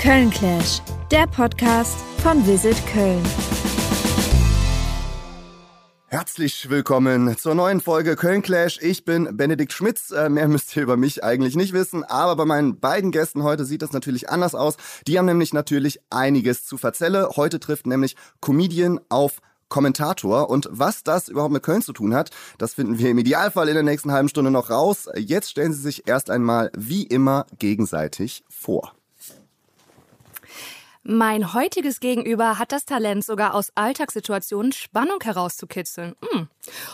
Köln Clash, der Podcast von Visit Köln. Herzlich willkommen zur neuen Folge Köln Clash. Ich bin Benedikt Schmitz. Äh, mehr müsst ihr über mich eigentlich nicht wissen, aber bei meinen beiden Gästen heute sieht das natürlich anders aus. Die haben nämlich natürlich einiges zu verzelle. Heute trifft nämlich Comedian auf Kommentator. Und was das überhaupt mit Köln zu tun hat, das finden wir im Idealfall in der nächsten halben Stunde noch raus. Jetzt stellen Sie sich erst einmal wie immer gegenseitig vor. Mein heutiges Gegenüber hat das Talent, sogar aus Alltagssituationen Spannung herauszukitzeln. Mm.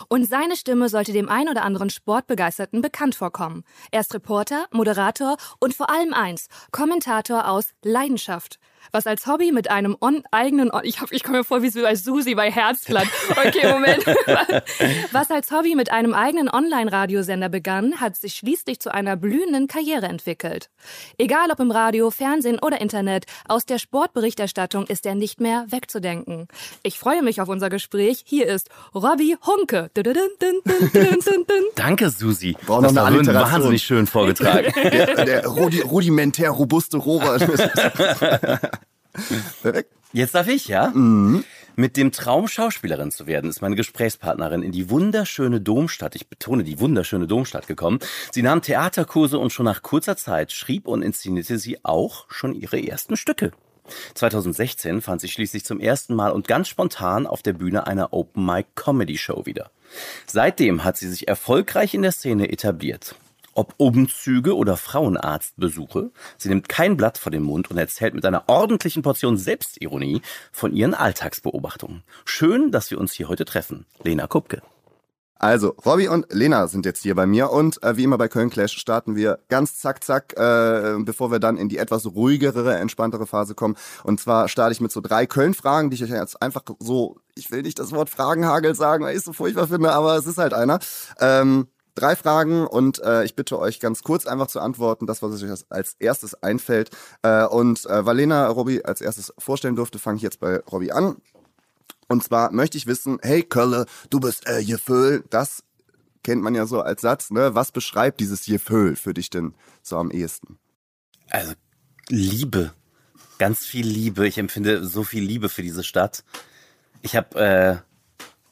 Und seine Stimme sollte dem ein oder anderen Sportbegeisterten bekannt vorkommen. Er ist Reporter, Moderator und vor allem eins, Kommentator aus Leidenschaft was als Hobby mit einem on eigenen, ich, hab, ich komme mir vor wie so als Susi bei Herzblatt. Okay, Moment. was als Hobby mit einem eigenen Online-Radiosender begann, hat sich schließlich zu einer blühenden Karriere entwickelt. Egal ob im Radio, Fernsehen oder Internet, aus der Sportberichterstattung ist er nicht mehr wegzudenken. Ich freue mich auf unser Gespräch. Hier ist Robbie Hunke. Danke, Susi. Braucht noch eine das war wahnsinnig schön vorgetragen. der, der rudimentär robuste Robert. Perfekt. Jetzt darf ich, ja? Mhm. Mit dem Traum, Schauspielerin zu werden, ist meine Gesprächspartnerin in die wunderschöne Domstadt, ich betone die wunderschöne Domstadt gekommen. Sie nahm Theaterkurse und schon nach kurzer Zeit schrieb und inszenierte sie auch schon ihre ersten Stücke. 2016 fand sie schließlich zum ersten Mal und ganz spontan auf der Bühne einer Open Mic Comedy Show wieder. Seitdem hat sie sich erfolgreich in der Szene etabliert ob Umzüge oder Frauenarztbesuche. Sie nimmt kein Blatt vor den Mund und erzählt mit einer ordentlichen Portion Selbstironie von ihren Alltagsbeobachtungen. Schön, dass wir uns hier heute treffen. Lena Kupke. Also, Robby und Lena sind jetzt hier bei mir und äh, wie immer bei Köln Clash starten wir ganz zack zack, äh, bevor wir dann in die etwas ruhigere, entspanntere Phase kommen. Und zwar starte ich mit so drei Köln-Fragen, die ich euch jetzt einfach so, ich will nicht das Wort Fragenhagel sagen, weil ich es so furchtbar finde, aber es ist halt einer. Ähm, drei Fragen und äh, ich bitte euch ganz kurz einfach zu antworten, das, was euch als erstes einfällt. Äh, und äh, Valena Robby als erstes vorstellen durfte, fange ich jetzt bei Robby an. Und zwar möchte ich wissen, hey Kölle, du bist äh, Jeföl. Das kennt man ja so als Satz, ne? Was beschreibt dieses Jeföl für dich denn so am ehesten? Also Liebe. Ganz viel Liebe. Ich empfinde so viel Liebe für diese Stadt. Ich habe äh,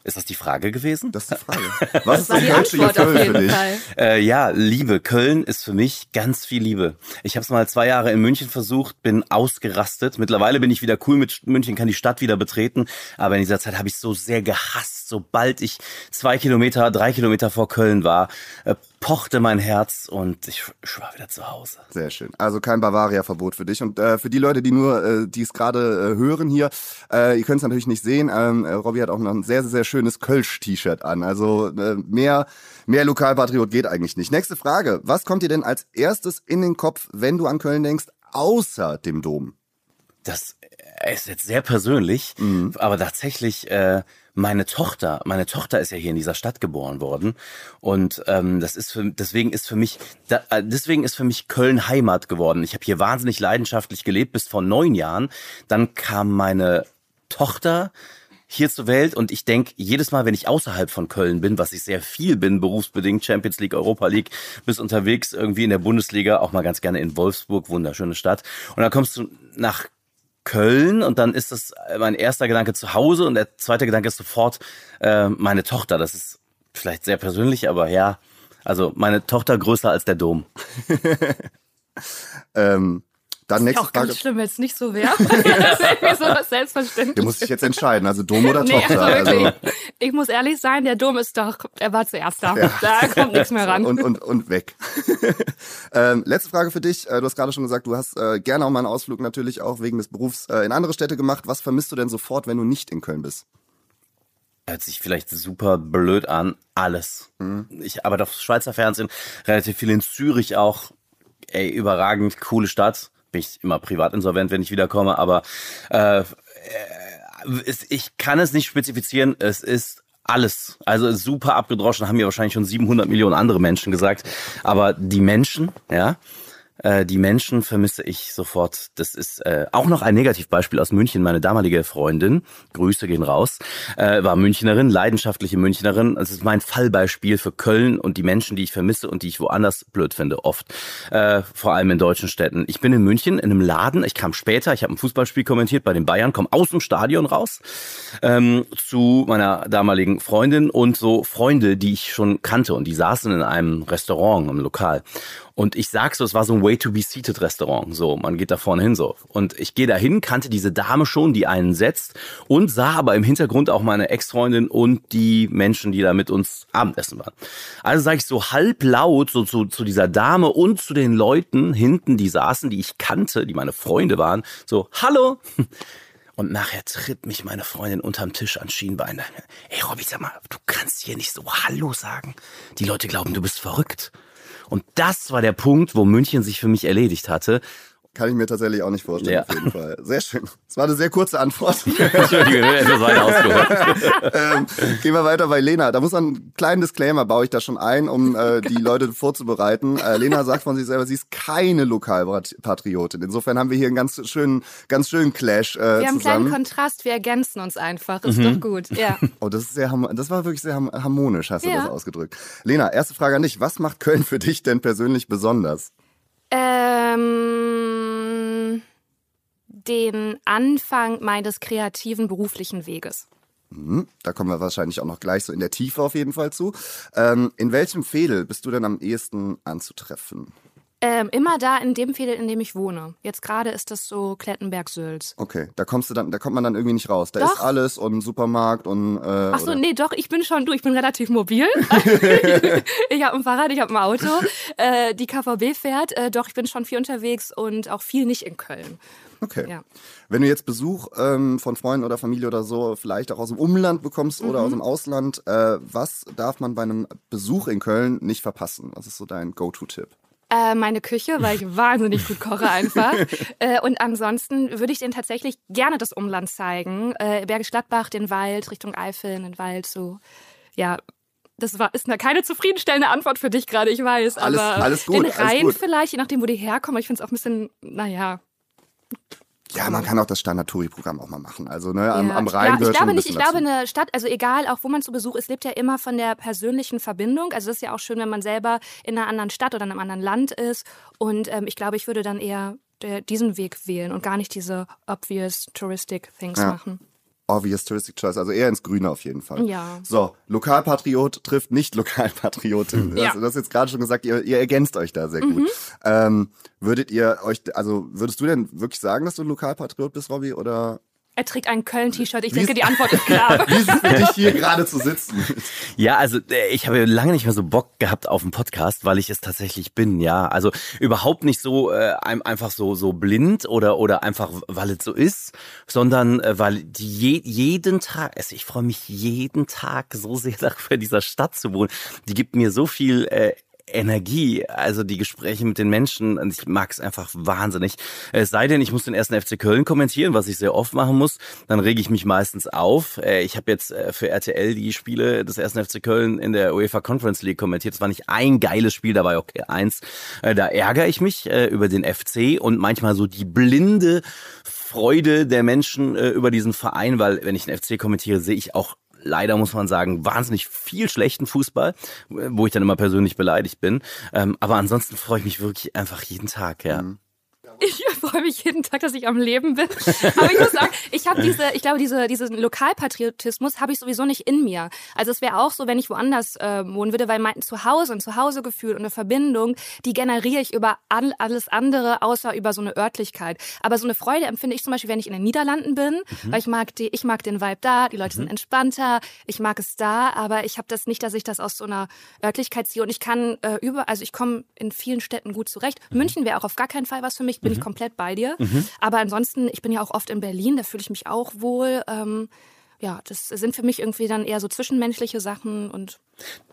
ist das die Frage gewesen? Das ist die Frage. Was ist das kölsche Gefühl für dich? Äh, ja, Liebe. Köln ist für mich ganz viel Liebe. Ich habe es mal zwei Jahre in München versucht, bin ausgerastet. Mittlerweile bin ich wieder cool mit München, kann die Stadt wieder betreten. Aber in dieser Zeit habe ich so sehr gehasst, sobald ich zwei Kilometer, drei Kilometer vor Köln war. Äh, pochte mein Herz und ich, ich war wieder zu Hause. Sehr schön. Also kein Bavaria-Verbot für dich. Und äh, für die Leute, die nur, äh, die es gerade äh, hören hier, äh, ihr könnt es natürlich nicht sehen. Ähm, äh, Robby hat auch noch ein sehr, sehr, sehr schönes Kölsch-T-Shirt an. Also mehr, mehr Lokalpatriot geht eigentlich nicht. Nächste Frage. Was kommt dir denn als erstes in den Kopf, wenn du an Köln denkst, außer dem Dom? Das ist jetzt sehr persönlich, mhm. aber tatsächlich äh, meine Tochter, meine Tochter ist ja hier in dieser Stadt geboren worden und ähm, das ist für, deswegen ist für mich da, äh, deswegen ist für mich Köln Heimat geworden. Ich habe hier wahnsinnig leidenschaftlich gelebt bis vor neun Jahren. Dann kam meine Tochter hier zur Welt und ich denke, jedes Mal, wenn ich außerhalb von Köln bin, was ich sehr viel bin, berufsbedingt, Champions League, Europa League, bis unterwegs irgendwie in der Bundesliga, auch mal ganz gerne in Wolfsburg, wunderschöne Stadt. Und dann kommst du nach Köln und dann ist das mein erster Gedanke zu Hause und der zweite Gedanke ist sofort äh, meine Tochter. Das ist vielleicht sehr persönlich, aber ja, also meine Tochter größer als der Dom. ähm, dann nächste auch Frage. ganz schlimm, wenn es nicht so wäre. das ist irgendwie so was selbstverständlich. Der muss sich jetzt entscheiden, also Dom oder nee, Tochter. Also wirklich, also. Ich muss ehrlich sein, der Dom ist doch, er war zuerst da. Ja. Da kommt nichts mehr ran. Und, und, und weg. ähm, letzte Frage für dich. Äh, du hast gerade schon gesagt, du hast äh, gerne auch mal einen Ausflug natürlich auch wegen des Berufs äh, in andere Städte gemacht. Was vermisst du denn sofort, wenn du nicht in Köln bist? Hört sich vielleicht super blöd an. Alles. Mhm. Ich arbeite auf Schweizer Fernsehen, relativ viel in Zürich auch. Ey, überragend, coole Stadt bin ich immer privat insolvent, wenn ich wiederkomme, aber äh, ich kann es nicht spezifizieren. Es ist alles. Also super abgedroschen, haben mir wahrscheinlich schon 700 Millionen andere Menschen gesagt. Aber die Menschen, ja, Äh, die Menschen vermisse ich sofort. Das ist äh, auch noch ein Negativbeispiel aus München. Meine damalige Freundin, Grüße gehen raus, äh, war Münchnerin, leidenschaftliche Münchnerin. Das ist mein Fallbeispiel für Köln und die Menschen, die ich vermisse und die ich woanders blöd finde, oft. Äh, vor allem in deutschen Städten. Ich bin in München in einem Laden. Ich kam später, ich habe ein Fußballspiel kommentiert bei den Bayern, komme aus dem Stadion raus ähm, zu meiner damaligen Freundin und so Freunde, die ich schon kannte. Und die saßen in einem Restaurant, im Lokal. Und ich sag so, es war so ein Way-to-be-seated-Restaurant. So, man geht da vorne hin so. Und ich gehe da hin, kannte diese Dame schon, die einen setzt und sah aber im Hintergrund auch meine Ex-Freundin und die Menschen, die da mit uns Abendessen waren. Also sage ich so halblaut so zu, zu dieser Dame und zu den Leuten hinten, die saßen, die ich kannte, die meine Freunde waren, so, hallo. Und nachher tritt mich meine Freundin unterm Tisch an Schienbein. Ey, Robby, sag mal, du kannst hier nicht so Hallo sagen. Die Leute glauben, du bist verrückt. Und das war der Punkt, wo München sich für mich erledigt hatte. Kann ich mir tatsächlich auch nicht vorstellen, ja. auf jeden Fall. Sehr schön. Das war eine sehr kurze Antwort. Entschuldige, etwas weiter ausgeholt. ähm, gehen wir weiter bei Lena. Da muss man einen kleinen Disclaimer, baue ich da schon ein, um äh, die Leute vorzubereiten. Äh, Lena sagt von sich selber, sie ist keine Lokalpatriotin. Insofern haben wir hier einen ganz schönen, ganz schönen Clash äh, Wir haben einen kleinen Kontrast, wir ergänzen uns einfach. Ist Mhm. doch gut, ja. Oh, das ist sehr, das war wirklich sehr harmonisch, hast du Ja. das ausgedrückt. Lena, erste Frage an dich. Was macht Köln für dich denn persönlich besonders? Ähm, den Anfang meines kreativen beruflichen Weges. Hm, da kommen wir wahrscheinlich auch noch gleich so in der Tiefe auf jeden Fall zu. Ähm, in welchem Fädel bist du denn am ehesten anzutreffen? Ähm, immer da in dem Viertel, in dem ich wohne. Jetzt gerade ist das so Klettenberg-Sülz. Okay, da kommst du dann, da kommt man dann irgendwie nicht raus. Da Doch. ist alles und Supermarkt und. Äh, Ach so, oder- nee, doch, ich bin schon du, ich bin relativ mobil. ich habe ein Fahrrad, ich habe ein Auto. Äh, die KVB fährt, äh, doch, ich bin schon viel unterwegs und auch viel nicht in Köln. Okay. Ja. Wenn du jetzt Besuch ähm, von Freunden oder Familie oder so, vielleicht auch aus dem Umland bekommst oder Mhm. aus dem Ausland, äh, was darf man bei einem Besuch in Köln nicht verpassen? Was ist so dein Go-To-Tipp? Äh, meine Küche, weil ich wahnsinnig gut koche einfach. äh, und ansonsten würde ich denen tatsächlich gerne das Umland zeigen. Äh, Bergisch Gladbach, den Wald, Richtung Eifel, in den Wald, so. Ja, das war, ist eine, keine zufriedenstellende Antwort für dich gerade, ich weiß. Alles- aber alles gut, den Rhein vielleicht, je nachdem, wo die herkommen. Ich finde es auch ein bisschen, naja. Ja, man kann auch das Standard-Touri-Programm auch mal machen. Also ne, am, Ja, am Rhein ja, ich gehört glaube schon ein nicht, ich bisschen glaube, dazu. eine Stadt, also egal, auch wo man zu Besuch ist, lebt ja immer von der persönlichen Verbindung. Also das ist ja auch schön, wenn man selber in einer anderen Stadt oder in einem anderen Land ist. Und ähm, ich glaube, ich würde dann eher der, diesen Weg wählen und gar nicht diese obvious touristic things Ja. machen. Obvious Touristic Choice, also eher ins Grüne auf jeden Fall. Ja. So, Lokalpatriot trifft nicht Lokalpatriotin. Das, Ja. Du hast jetzt gerade schon gesagt, ihr, ihr ergänzt euch da sehr gut. Ähm, würdet ihr euch, also würdest du denn wirklich sagen, dass du ein Lokalpatriot bist, Robby, oder Er trägt ein Köln-T-Shirt. Ich Wie denke, die Antwort ist klar. wie ist es für dich hier gerade zu sitzen? Ja, also äh, ich habe lange nicht mehr so Bock gehabt auf einen Podcast, weil ich es tatsächlich bin, ja. Also überhaupt nicht so äh, ein- einfach so so blind oder oder einfach weil es so ist, sondern äh, weil die je, jeden Tag, also ich freue mich jeden Tag so sehr darüber, in dieser Stadt zu wohnen. Die gibt mir so viel äh, Energie, also die Gespräche mit den Menschen, ich mag es einfach wahnsinnig. Es sei denn, ich muss den ersten FC Köln kommentieren, was ich sehr oft machen muss, dann rege ich mich meistens auf. Äh, Ich habe jetzt äh, für RTL die Spiele des ersten FC Köln in der UEFA Conference League kommentiert. Es war nicht ein geiles Spiel, da war okay eins. Äh, Da ärgere ich mich über den FC und manchmal so die blinde Freude der Menschen über diesen Verein, weil wenn ich den FC kommentiere, sehe ich auch leider muss man sagen, wahnsinnig viel schlechten Fußball, wo ich dann immer persönlich beleidigt bin. Ähm, aber ansonsten freue ich mich wirklich einfach jeden Tag, ja. Ich freue mich jeden Tag, dass ich am Leben bin. Aber ich muss sagen, ich habe diese, ich glaube, diese, diesen Lokalpatriotismus habe ich sowieso nicht in mir. Also es wäre auch so, wenn ich woanders äh, wohnen würde, weil mein Zuhause, ein Zuhausegefühl und eine Verbindung, die generiere ich über all, alles andere, außer über so eine Örtlichkeit. Aber so eine Freude empfinde ich zum Beispiel, wenn ich in den Niederlanden bin, weil ich mag die, ich mag den Vibe da, die Leute sind entspannter, ich mag es da, aber ich habe das nicht, dass ich das aus so einer Örtlichkeit ziehe und ich kann äh, über, also ich komme in vielen Städten gut zurecht. München wäre auch auf gar keinen Fall was für mich, bin ich komplett bei dir. Aber ansonsten, ich bin ja auch oft in Berlin, da fühle ich mich auch wohl. Ähm, ja, das sind für mich irgendwie dann eher so zwischenmenschliche Sachen und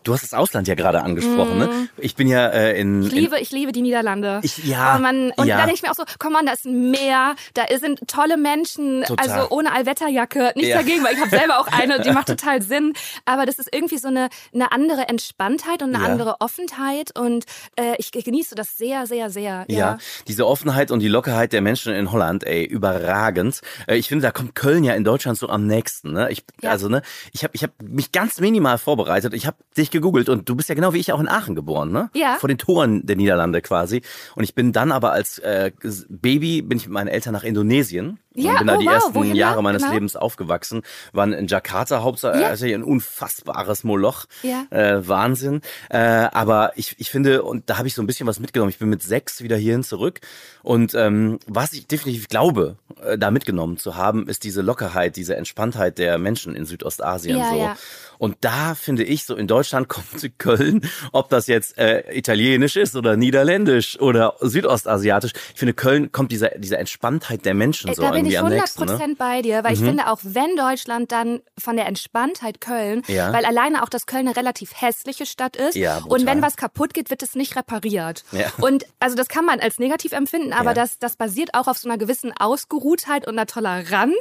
Du hast das Ausland ja gerade angesprochen, mm. ne? Mhm. Ich bin ja äh, in. Ich liebe, in, ich liebe die Niederlande. Ich, ja. Oh man, und ja. da denke ich mir auch so, komm on, da ist ein Meer, da sind tolle Menschen, total. also ohne Allwetterjacke. Nichts ja. dagegen, weil ich habe selber auch eine, die macht total Sinn. Aber das ist irgendwie so eine, eine andere Entspanntheit und eine ja. andere Offenheit. Und äh, ich genieße das sehr, sehr, sehr. Ja. ja, diese Offenheit und die Lockerheit der Menschen in Holland, ey, überragend. Äh, ich finde, da kommt Köln ja in Deutschland so am nächsten. Ne? Ich, Also, ne, ich habe ich hab mich ganz minimal vorbereitet. Ich habe dich gegoogelt und du bist ja genau wie ich auch in Aachen geboren, ne? Ja. Vor den Toren der Niederlande quasi. Und ich bin dann aber als äh, Baby bin ich mit meinen Eltern nach Indonesien ja, bin da oh, die wow, ersten Jahre meines genau? Lebens aufgewachsen. Waren in Jakarta hauptsächlich ja. also ein unfassbares Moloch. Ja. Äh, Wahnsinn. Äh, aber ich, ich finde, und da habe ich so ein bisschen was mitgenommen. Ich bin mit sechs wieder hierhin zurück. Und ähm, was ich definitiv glaube, äh, da mitgenommen zu haben, ist diese Lockerheit, diese Entspanntheit der Menschen in Südostasien. Ja, so. ja. Und da finde ich, so in Deutschland kommt Köln, ob das jetzt äh, italienisch ist oder niederländisch oder südostasiatisch. Ich finde, Köln kommt dieser, dieser Entspanntheit der Menschen äh, so da am bin ich 100% nächsten. Ne? bei dir, weil Mhm. ich finde auch, wenn Deutschland dann von der Entspanntheit Köln, Ja. weil alleine auch, dass Köln eine relativ hässliche Stadt ist Ja, und wenn was kaputt geht, wird es nicht repariert. Ja. Und also das kann man als negativ empfinden, aber das, das basiert auch auf so einer gewissen Ausgeruhtheit und einer Toleranz.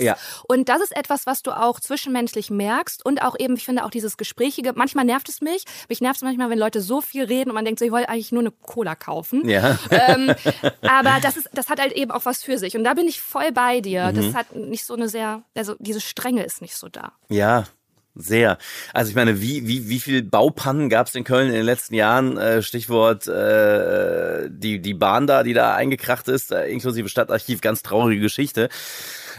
Und das ist etwas, was du auch zwischenmenschlich merkst und auch eben, ich finde auch dieses Gesprächige, manchmal nervt es mich, mich nervt es manchmal, wenn Leute so viel reden und man denkt so, ich wollte eigentlich nur eine Cola kaufen. Ähm, aber das ist, das hat halt eben auch was für sich. Und da bin ich voll bei dir. Mhm. Das hat nicht so eine sehr, also diese Strenge ist nicht so da. Ja, sehr. Also ich meine, wie, wie, wie viel Baupannen gab es in Köln in den letzten Jahren? Äh, Stichwort äh, die, die Bahn da, die da eingekracht ist, äh, inklusive Stadtarchiv, ganz traurige Geschichte.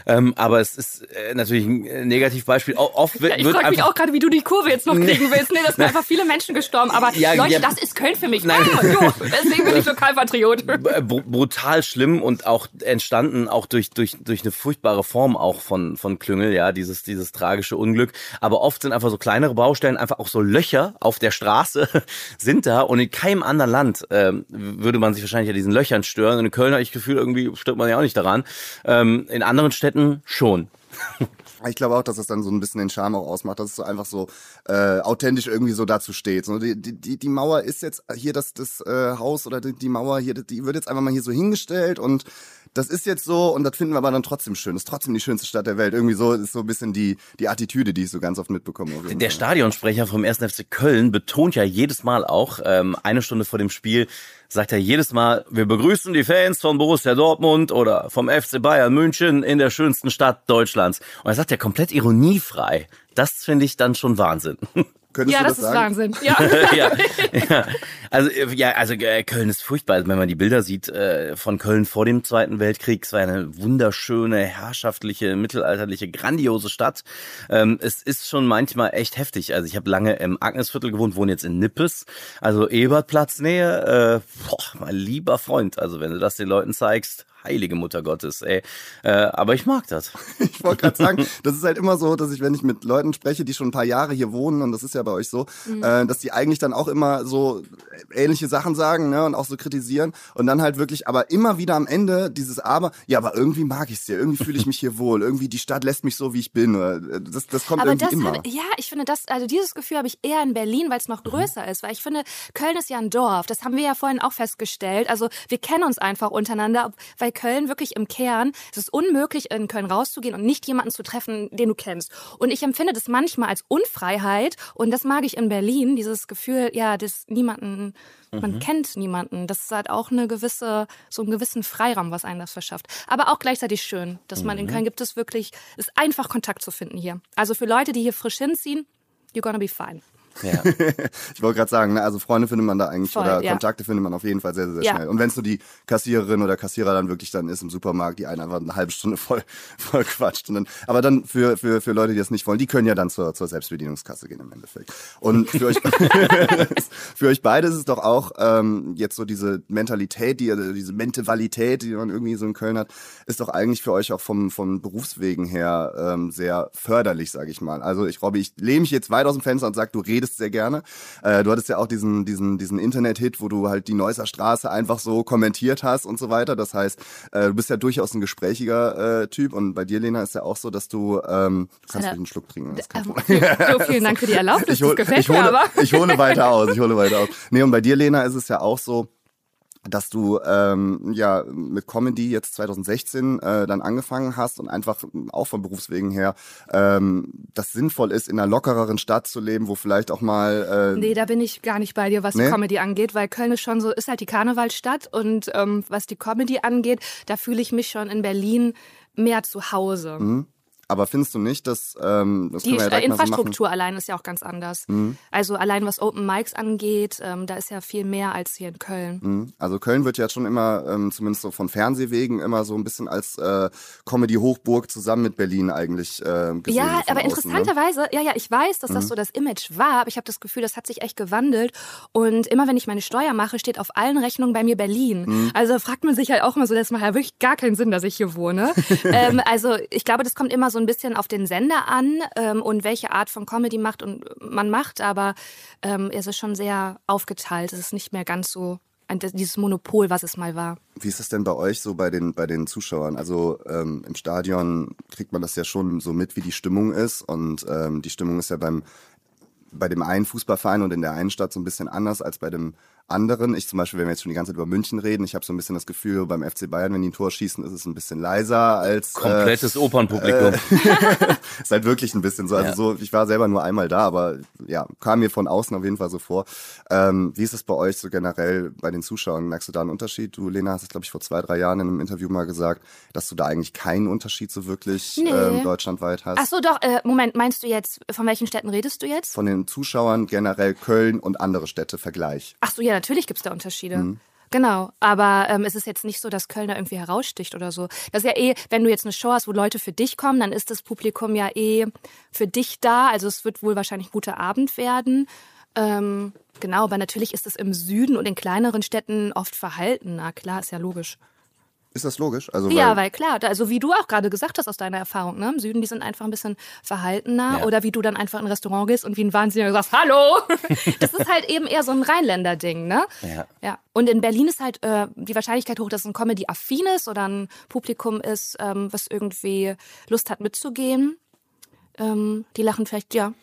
Ähm, aber es ist äh, natürlich ein äh, Negativbeispiel. O- Oft wird, Ja, ich frage mich auch gerade, wie du die Kurve jetzt noch kriegen willst. Nee, das sind einfach viele Menschen gestorben. Aber Ja, Leute, ja. das ist Köln für mich. Nein. Ah, jo, deswegen bin ich Lokalpatriot. br- brutal schlimm und auch entstanden auch durch durch durch eine furchtbare Form auch von von Klüngel ja dieses dieses tragische Unglück aber oft sind einfach so kleinere Baustellen einfach auch so Löcher auf der Straße sind da und in keinem anderen Land ähm, würde man sich wahrscheinlich an diesen Löchern stören und in Köln habe ich das Gefühl irgendwie stört man ja auch nicht daran ähm, in anderen Städten schon Ich glaube auch, dass das dann so ein bisschen den Charme auch ausmacht, dass es so einfach so äh, authentisch irgendwie so dazu steht. So, die, die, die Mauer ist jetzt hier das, das äh, Haus oder die, die Mauer hier, die wird jetzt einfach mal hier so hingestellt und das ist jetzt so und das finden wir aber dann trotzdem schön. Das ist trotzdem die schönste Stadt der Welt. Irgendwie so ist so ein bisschen die, die Attitüde, die ich so ganz oft mitbekomme. Der. Stadionsprecher vom 1. FC Köln betont ja jedes Mal auch, ähm, eine Stunde vor dem Spiel, sagt er jedes Mal, wir begrüßen die Fans von Borussia Dortmund oder vom FC Bayern München in der schönsten Stadt Deutschlands. Und er sagt ja komplett ironiefrei. Das finde ich dann schon Wahnsinn. Könntest Ja, du das das, ist sagen? Wahnsinn. Ja. ja, ja. Also äh, ja, also äh, Köln ist furchtbar. Also, wenn man die Bilder sieht äh, von Köln vor dem Zweiten Weltkrieg, es war eine wunderschöne, herrschaftliche, mittelalterliche, grandiose Stadt. Ähm, es ist schon manchmal echt heftig. Also ich habe lange im Agnesviertel gewohnt, wohne jetzt in Nippes, also Ebertplatznähe. Äh, boah, mein lieber Freund. Also wenn du das den Leuten zeigst, heilige Mutter Gottes, ey. Äh, aber ich mag das. Ich wollte gerade sagen, das ist halt immer so, dass ich, wenn ich mit Leuten spreche, die schon ein paar Jahre hier wohnen, und das ist ja bei euch so, äh, dass die eigentlich dann auch immer so ähnliche Sachen sagen, ne, und auch so kritisieren und dann halt wirklich, aber immer wieder am Ende dieses Aber, ja, aber irgendwie mag ich es hier, irgendwie fühle ich mich hier wohl, irgendwie die Stadt lässt mich so, wie ich bin. Äh, das, das kommt Aber irgendwie das immer. hab, ja, ich finde das, also dieses Gefühl habe ich eher in Berlin, weil es noch größer ist, weil ich finde, Köln ist ja ein Dorf. Das haben wir ja vorhin auch festgestellt. Also wir kennen uns einfach untereinander, weil Köln wirklich im Kern, es ist unmöglich, in Köln rauszugehen und nicht jemanden zu treffen, den du kennst. Und ich empfinde das manchmal als Unfreiheit und das mag ich in Berlin, dieses Gefühl, ja, das niemanden, man kennt niemanden. Das ist halt auch eine gewisse, so einen gewissen Freiraum, was einem das verschafft. Aber auch gleichzeitig schön, dass man in Köln gibt es wirklich, ist einfach Kontakt zu finden hier. Also für Leute, die hier frisch hinziehen, you're gonna be fine. Ja. Ich wollte gerade sagen, ne, also Freunde findet man da eigentlich Voll, oder ja. Kontakte findet man auf jeden Fall sehr, sehr, sehr Ja. schnell. Und wenn es nur die Kassiererin oder Kassierer dann wirklich dann ist im Supermarkt, die einen einfach eine halbe Stunde voll, voll quatscht. Und dann, aber dann für, für, für Leute, die das nicht wollen, die können ja dann zur, zur Selbstbedienungskasse gehen im Endeffekt. Und für euch, für euch beide ist es doch auch ähm, jetzt so diese Mentalität, die, diese Mentalität, die man irgendwie so in Köln hat, ist doch eigentlich für euch auch vom, vom Berufswegen her ähm, sehr förderlich, sage ich mal. Also ich Robby, ich lehne mich jetzt weit aus dem Fenster und sage, du redest redest sehr gerne. Äh, du hattest ja auch diesen, diesen, diesen Internet-Hit, wo du halt die Neusser Straße einfach so kommentiert hast und so weiter. Das heißt, äh, du bist ja durchaus ein gesprächiger äh, Typ und bei dir, Lena, ist ja auch so, dass du, ähm, du kannst einen Schluck trinken. Das ähm, so, vielen Dank für die Erlaubnis, ich hol, das gefällt ich hole. Ich hole weiter aus, ich hole weiter aus. Nee, und bei dir, Lena, ist es ja auch so, dass du ähm, ja mit Comedy jetzt 2016 äh, dann angefangen hast und einfach auch von Berufswegen her ähm, das sinnvoll ist, in einer lockereren Stadt zu leben, wo vielleicht auch mal. Äh, nee, da bin ich gar nicht bei dir, was nee? Comedy angeht, weil Köln ist schon so, ist halt die Karnevalstadt und ähm, was die Comedy angeht, da fühle ich mich schon in Berlin mehr zu Hause. Mhm. Aber findest du nicht, dass ähm, das die ja Infrastruktur so allein ist ja auch ganz anders. Mhm. Also allein was Open Mics angeht, ähm, da ist ja viel mehr als hier in Köln. Mhm. Also Köln wird ja schon immer, ähm, zumindest so von Fernsehwegen, immer so ein bisschen als äh, Comedy-Hochburg zusammen mit Berlin eigentlich äh, gesehen. Ja, aber außen, interessanterweise, ne? ja, ja, ich weiß, dass das mhm. so das Image war, aber ich habe das Gefühl, das hat sich echt gewandelt. Und immer wenn ich meine Steuer mache, steht auf allen Rechnungen bei mir Berlin. Mhm. Also fragt man sich halt auch immer so, das macht ja wirklich gar keinen Sinn, dass ich hier wohne. ähm, also ich glaube, das kommt immer so ein bisschen auf den Sender an ähm, und welche Art von Comedy macht und man macht, aber ähm, es ist schon sehr aufgeteilt. Es ist nicht mehr ganz so ein, dieses Monopol, was es mal war. Wie ist es denn bei euch so bei den, bei den Zuschauern? Also ähm, im Stadion kriegt man das ja schon so mit, wie die Stimmung ist. Und ähm, die Stimmung ist ja beim, bei dem einen Fußballverein und in der einen Stadt so ein bisschen anders als bei dem anderen. Ich zum Beispiel, wenn wir jetzt schon die ganze Zeit über München reden, ich habe so ein bisschen das Gefühl, beim FC Bayern, wenn die ein Tor schießen, ist es ein bisschen leiser als komplettes äh, Opernpublikum. Äh, ist halt wirklich ein bisschen so. Also ja. so, ich war selber nur einmal da, aber ja, kam mir von außen auf jeden Fall so vor. Ähm, wie ist es bei euch so generell bei den Zuschauern? Merkst du da einen Unterschied? Du, Lena, hast es, glaube ich, vor zwei, drei Jahren in einem Interview mal gesagt, dass du da eigentlich keinen Unterschied so wirklich nee. ähm, deutschlandweit hast. Ach so, doch. Äh, Moment, meinst du jetzt, von welchen Städten redest du jetzt? Von den Zuschauern generell Köln und andere Städte Vergleich. Ach so, ja, natürlich gibt es da Unterschiede. Mhm. Genau, aber ähm, es ist jetzt nicht so, dass Köln da irgendwie heraussticht oder so. Das ist ja eh, wenn du jetzt eine Show hast, wo Leute für dich kommen, dann ist das Publikum ja eh für dich da. Also es wird wohl wahrscheinlich ein guter Abend werden. Ähm, genau, aber natürlich ist es im Süden und in kleineren Städten oft verhalten. Na klar, ist ja logisch. Ist das logisch? Also, weil ja, weil klar, also wie du auch gerade gesagt hast aus deiner Erfahrung, ne? im Süden, die sind einfach ein bisschen verhaltener ja. oder wie du dann einfach in ein Restaurant gehst und wie ein Wahnsinniger sagst, hallo! das ist halt eben eher so ein Rheinländer-Ding, ne? Ja. ja. Und in Berlin ist halt äh, die Wahrscheinlichkeit hoch, dass es ein Comedy-affin ist oder ein Publikum ist, ähm, was irgendwie Lust hat mitzugehen. Ähm, die lachen vielleicht, ja,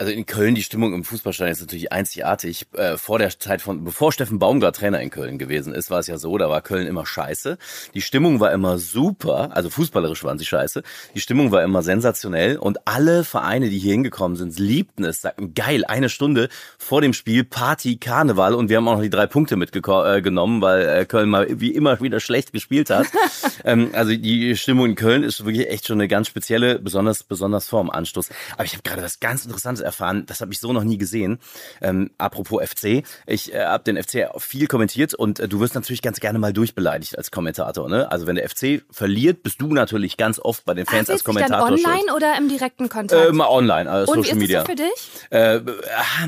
also in Köln die Stimmung im Fußballstadion ist natürlich einzigartig. Äh, vor der Zeit von, bevor Steffen Baumgart Trainer in Köln gewesen ist, war es ja so, da war Köln immer scheiße. Die Stimmung war immer super, also fußballerisch waren sie scheiße. Die Stimmung war immer sensationell und alle Vereine, die hier hingekommen sind, liebten es, sagten geil, eine Stunde vor dem Spiel Party, Karneval und wir haben auch noch die drei Punkte mitgenommen, äh, weil äh, Köln mal wie immer wieder schlecht gespielt hat. ähm, also die Stimmung in Köln ist wirklich echt schon eine ganz spezielle, besonders besonders vorm Anstoß. Aber ich habe gerade was ganz Interessantes erfahren. Das habe ich so noch nie gesehen. Ähm, apropos FC, ich äh, habe den FC viel kommentiert und äh, du wirst natürlich ganz gerne mal durchbeleidigt als Kommentator. Ne? Also wenn der FC verliert, bist du natürlich ganz oft bei den Fans Ach, als Kommentator. Dann online schuld. oder im direkten Kontakt? Äh, mal online, also und Social wie ist Media. Das für dich? Äh,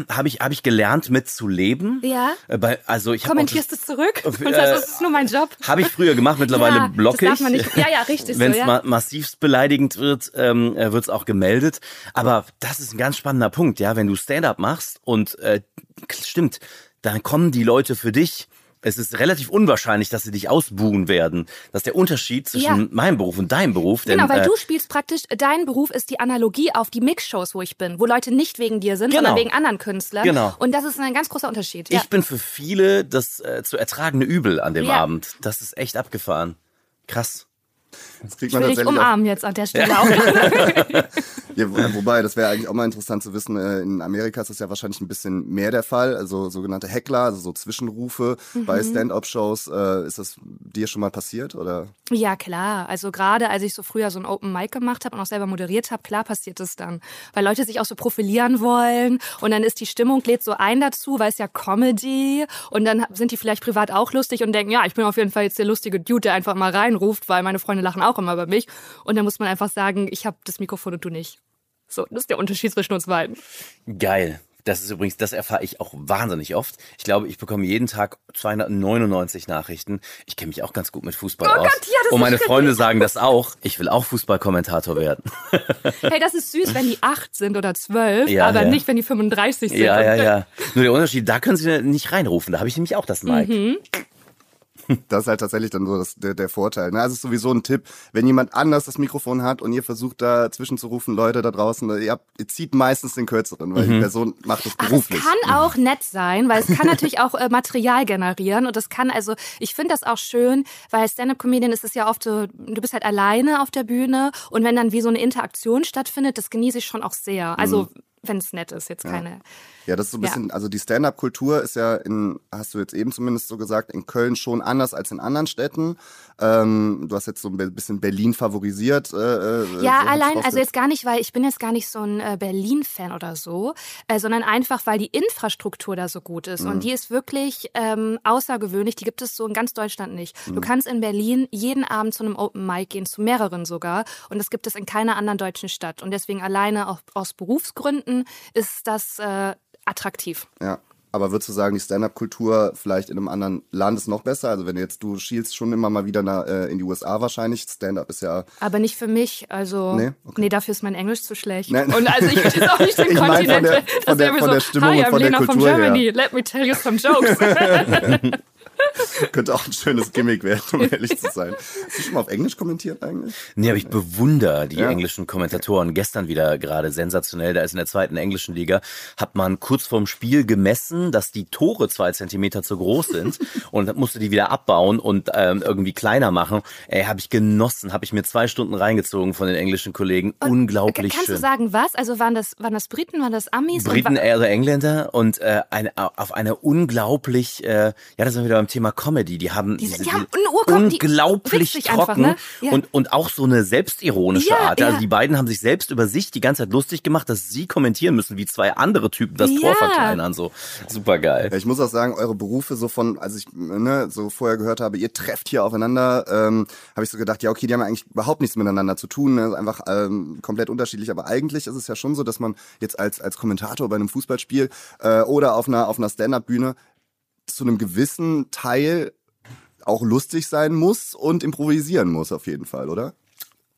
habe ich habe ich gelernt mit zu leben. Ja. Äh, bei, also ich kommentierst du es zurück und sagst, das ist nur mein Job. Habe ich früher gemacht, mittlerweile ja, block ich. Das darf man nicht. Ja, ja, richtig. Wenn es so, ja. ma massivst beleidigend wird, ähm, äh, wird es auch gemeldet. Aber das ist ein ganz spannender Punkt, ja, wenn du Stand-up machst und äh, stimmt, dann kommen die Leute für dich. Es ist relativ unwahrscheinlich, dass sie dich ausbuhen werden. Das ist der Unterschied zwischen ja. meinem Beruf und deinem Beruf. Denn, genau, weil äh, du spielst praktisch, dein Beruf ist die Analogie auf die Mix-Shows, wo ich bin, wo Leute nicht wegen dir sind, genau. sondern wegen anderen Künstlern. Genau. Und das ist ein ganz großer Unterschied. Ja. Ich bin für viele das äh, zu ertragende Übel an dem ja. Abend. Das ist echt abgefahren. Krass. Das kriegt man ich will dich umarmen jetzt an der Stelle auch. ja, wobei, das wäre eigentlich auch mal interessant zu wissen, äh, in Amerika ist das ja wahrscheinlich ein bisschen mehr der Fall, also sogenannte Heckler, also so Zwischenrufe mhm. bei Stand-up-Shows. Äh, ist das dir schon mal passiert? oder? Ja, klar. Also gerade als ich so früher so ein Open Mic gemacht habe und auch selber moderiert habe, klar passiert es dann. Weil Leute sich auch so profilieren wollen und dann ist die Stimmung, lädt so ein dazu, weil es ja Comedy und dann sind die vielleicht privat auch lustig und denken, ja, ich bin auf jeden Fall jetzt der lustige Dude, der einfach mal reinruft, weil meine Freunde lachen auch immer über mich. Und dann muss man einfach sagen, ich habe das Mikrofon und du nicht. So, das ist der Unterschied zwischen uns beiden. Geil. Das ist übrigens, das erfahre ich auch wahnsinnig oft. Ich glaube, ich bekomme jeden Tag 299 Nachrichten. Ich kenne mich auch ganz gut mit Fußball Oh aus. Gott, ja, das Und meine Freunde sagen das auch. Ich will auch Fußballkommentator werden. Hey, das ist süß, wenn die acht sind oder zwölf, Ja, aber ja. nicht, wenn die 35 sind. Ja, ja, ja. Nur der Unterschied, da können sie nicht reinrufen. Da habe ich nämlich auch das Mic. Mhm. Das ist halt tatsächlich dann so das, der, der Vorteil. Ne? Also es ist sowieso ein Tipp, wenn jemand anders das Mikrofon hat und ihr versucht da zwischenzurufen, Leute da draußen, ihr, habt, ihr zieht meistens den Kürzeren, weil die Person macht das Ach, es beruflich. kann auch nett sein, weil es kann natürlich auch äh, Material generieren und es kann also, ich finde das auch schön, weil Stand-up-Comedian ist es ja oft so, du bist halt alleine auf der Bühne und wenn dann wie so eine Interaktion stattfindet, das genieße ich schon auch sehr. Also wenn es nett ist, jetzt keine. Ja, das ist so ein Ja. bisschen, also die Stand-up-Kultur ist ja in, hast du jetzt eben zumindest so gesagt, in Köln schon anders als in anderen Städten. Ähm, du hast jetzt so ein bisschen Berlin favorisiert. Äh, äh, so Ja, ich allein, also jetzt gar nicht, weil ich bin jetzt gar nicht so ein äh, Berlin-Fan oder so, äh, sondern einfach, weil die Infrastruktur da so gut ist. Mhm. Und die ist wirklich ähm, außergewöhnlich. Die gibt es so in ganz Deutschland nicht. Mhm. Du kannst in Berlin jeden Abend zu einem Open Mic gehen, zu mehreren sogar. Und das gibt es in keiner anderen deutschen Stadt. Und deswegen alleine auch aus Berufsgründen ist das äh, attraktiv. Ja. Aber würdest du sagen, die Stand-up-Kultur vielleicht in einem anderen Land ist noch besser? Also wenn du jetzt, du schielst schon immer mal wieder nach, äh, in die USA wahrscheinlich. Stand-up ist ja Aber nicht für mich. Also, Nee? nee, Okay. dafür ist mein Englisch zu schlecht. Nein. Und also ich jetzt auch nicht den mein von Kontinent. der- das von der- von so, der Stimmung Hi, und I'm von der Lena from Kultur her." Germany. Let me tell you some jokes. könnte auch ein schönes Gimmick werden, um ehrlich zu sein. Hast du schon mal auf Englisch kommentiert eigentlich? Nee, aber ich bewundere die Ja. englischen Kommentatoren. Gestern wieder gerade sensationell. Da ist in der zweiten englischen Liga, hat man kurz vorm Spiel gemessen, dass die Tore zwei Zentimeter zu groß sind und musste die wieder abbauen und ähm, irgendwie kleiner machen. Ey, habe ich genossen, habe ich mir zwei Stunden reingezogen von den englischen Kollegen. Unglaublich Kannst schön. du sagen, was? Also waren das, waren das Briten, waren das Amis? Und Briten, also Engländer und äh, eine, auf eine unglaublich, äh, ja, das sind wir wieder beim Thema Comedy. Die haben, Die- die haben eine Urcom- die- unglaublich witzig einfach, trocken ne? Ja. und und auch so eine selbstironische Ja, Art. Also ja. die beiden haben sich selbst über sich die ganze Zeit lustig gemacht, dass sie kommentieren müssen, wie zwei andere Typen das Tor verkleinern. So super geil. Ich muss auch sagen, eure Berufe so von, als ich ne, so vorher gehört habe, ihr trefft hier aufeinander, ähm, habe ich so gedacht, ja okay, die haben eigentlich überhaupt nichts miteinander zu tun, ne? einfach ähm, komplett unterschiedlich. Aber eigentlich ist es ja schon so, dass man jetzt als als Kommentator bei einem Fußballspiel äh, oder auf einer auf einer Stand-up-Bühne zu einem gewissen Teil auch lustig sein muss und improvisieren muss auf jeden Fall, oder?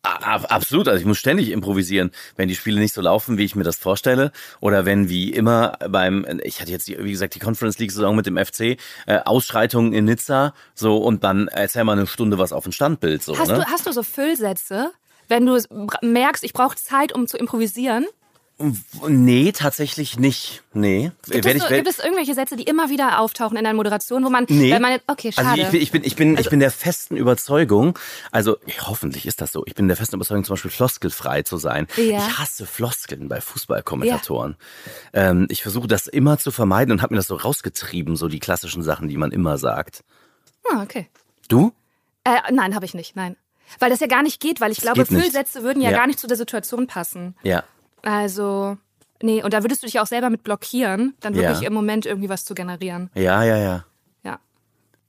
Absolut, also ich muss ständig improvisieren, wenn die Spiele nicht so laufen, wie ich mir das vorstelle, oder wenn wie immer beim, ich hatte jetzt die, wie gesagt die Conference League Saison mit dem FC, äh, Ausschreitungen in Nizza, so und dann erzähl mal eine Stunde was auf dem Standbild, so hast, ne? du, hast du so Füllsätze? Wenn du merkst, ich brauche Zeit, um zu improvisieren, Nee, tatsächlich nicht. Nee. gibt, es, werd- gibt es irgendwelche Sätze, die immer wieder auftauchen in deiner Moderation, wo man, Nee. wenn man okay, schade. Also ich bin, ich bin, ich bin, ich bin der festen Überzeugung, also ja, hoffentlich ist das so. Ich bin der festen Überzeugung, zum Beispiel floskelfrei zu sein. Ja. Ich hasse Floskeln bei Fußballkommentatoren. Ähm, ich versuche das immer zu vermeiden und habe mir das so rausgetrieben, so die klassischen Sachen, die man immer sagt. ah, okay. Du? Äh, nein, habe ich nicht, nein. Weil das ja gar nicht geht, weil ich glaube, geht nicht. Füllsätze würden ja, Ja. gar nicht zu der Situation passen. Ja. Also, nee, und da würdest du dich auch selber mit blockieren, dann wirklich Ja. im Moment irgendwie was zu generieren. Ja, ja, ja. Ja.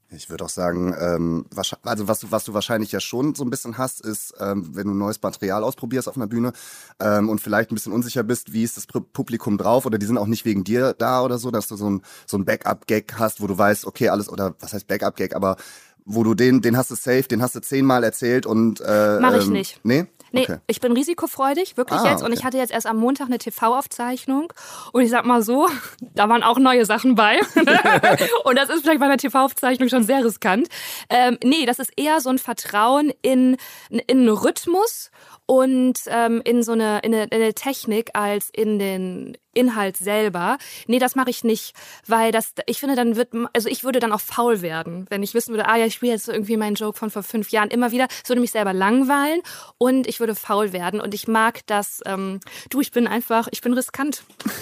Ich würde auch sagen, ähm, wahrsch- also was du, was du wahrscheinlich ja schon so ein bisschen hast, ist, ähm, wenn du neues Material ausprobierst auf einer Bühne ähm, und vielleicht ein bisschen unsicher bist, wie ist das Pu- Publikum drauf oder die sind auch nicht wegen dir da oder so, dass du so ein, so ein Backup-Gag hast, wo du weißt, okay, alles, oder was heißt Backup-Gag, aber wo du den, den hast du safe, den hast du zehnmal erzählt und äh, Mach ich ähm, nicht. Nee? Nee, Okay. ich bin risikofreudig, wirklich Ah, jetzt. Und okay. ich hatte jetzt erst am Montag eine TV-Aufzeichnung. Und ich sag mal so, da waren auch neue Sachen bei. und das ist vielleicht bei einer TV-Aufzeichnung schon sehr riskant. Ähm, nee, das ist eher so ein Vertrauen in, in einen Rhythmus und ähm, in so eine, in eine, in eine Technik als in den Inhalt selber. Nee, das mache ich nicht, weil das, ich finde, dann wird, also ich würde dann auch faul werden, wenn ich wissen würde, ah ja, ich spiele jetzt so irgendwie meinen Joke von vor fünf Jahren immer wieder. Es würde mich selber langweilen und ich würde faul werden und ich mag das, ähm, du, ich bin einfach, ich bin riskant.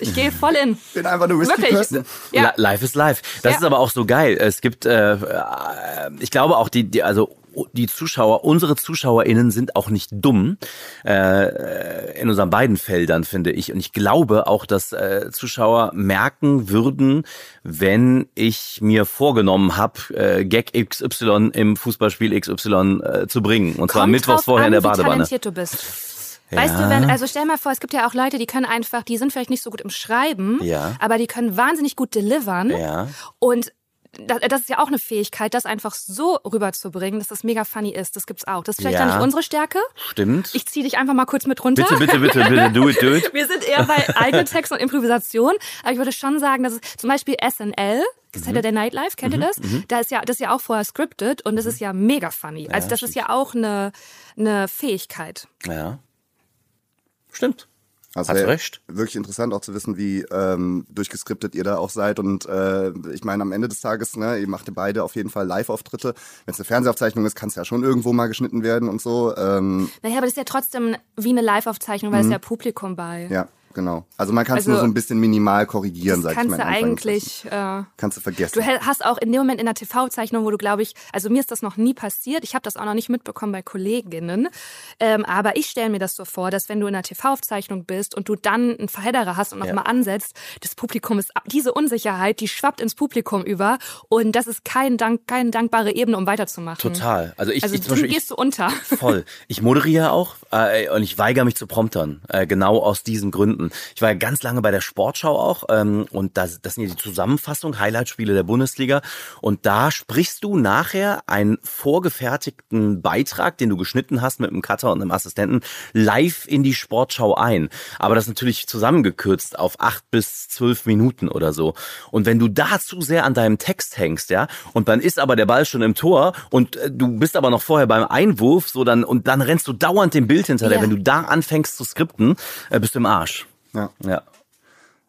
Ich gehe voll in. bin einfach eine risky Wirklich. person. Ja. Li- Life is life. Das Ja. ist aber auch so geil. Es gibt, äh, äh, ich glaube auch die, die also die Zuschauer, unsere ZuschauerInnen sind auch nicht dumm äh, in unseren beiden Feldern, finde ich. Und ich glaube auch, dass äh, Zuschauer merken würden, wenn ich mir vorgenommen habe, äh, Gag XY im Fußballspiel XY äh, zu bringen. Und zwar Kommt mittwochs vorher an, in der wie Badewanne. talentiert du bist. Weißt du, wenn, also stell mal vor, es gibt ja auch Leute, die können einfach, die sind vielleicht nicht so gut im Schreiben, Ja. aber die können wahnsinnig gut delivern. Ja. Und das, das ist ja auch eine Fähigkeit, das einfach so rüberzubringen, dass das mega funny ist. Das gibt's auch. Das ist vielleicht Ja. dann nicht unsere Stärke. Stimmt. Ich zieh dich einfach mal kurz mit runter. bitte, bitte, bitte, bitte, do it, do it. Wir sind eher bei eigenen Text und Improvisation, aber ich würde schon sagen, dass es zum Beispiel SNL, Mhm. Saturday Night Live, kennt ihr das? Da ist ja, das ist ja auch vorher scripted und das Mhm. ist ja mega funny. Also das ist ja auch eine, eine Fähigkeit. Ja. Stimmt. Also Hast recht. Wirklich interessant auch zu wissen, wie ähm, durchgeskriptet ihr da auch seid. Und äh, ich meine, am Ende des Tages, ne, ihr macht ja beide auf jeden Fall Live-Auftritte. Wenn es eine Fernsehaufzeichnung ist, kann es ja schon irgendwo mal geschnitten werden und so. Ähm, Naja, aber das ist ja trotzdem wie eine Live-Aufzeichnung, weil es ist ja Publikum bei. Mhm. ja, genau. Also man kann es Also, nur so ein bisschen minimal korrigieren, sag ich kannst mal. du in eigentlich. Äh. Kannst du vergessen. Du hast auch in dem Moment in der TV-Zeichnung, wo du, glaube ich, also mir ist das noch nie passiert, ich habe das auch noch nicht mitbekommen bei Kolleginnen, ähm, aber ich stelle mir das so vor, dass wenn du in einer TV-Aufzeichnung bist und du dann einen Verhedderer hast und Ja. nochmal ansetzt, das Publikum ist, diese Unsicherheit, die schwappt ins Publikum über und das ist kein Dank, keine dankbare Ebene, um weiterzumachen. Total. Also ich, Also ich zum du Beispiel, ich, gehst du unter. Voll. Ich moderiere auch äh, und ich weigere mich zu promptern. Äh, genau aus diesen Gründen. Ich war ja ganz lange bei der Sportschau auch ähm, und das, das sind ja die Zusammenfassung, Highlight-Spiele der Bundesliga. Und da sprichst du nachher einen vorgefertigten Beitrag, den du geschnitten hast mit einem Cutter und einem Assistenten, live in die Sportschau ein. Aber das natürlich zusammengekürzt auf acht bis zwölf Minuten oder so. Und wenn du da zu sehr an deinem Text hängst, ja, und dann ist aber der Ball schon im Tor und äh, du bist aber noch vorher beim Einwurf, so dann und dann rennst du dauernd dem Bild hinterher. Ja. Wenn du da anfängst zu skripten, äh, bist du im Arsch. Ja. Ja.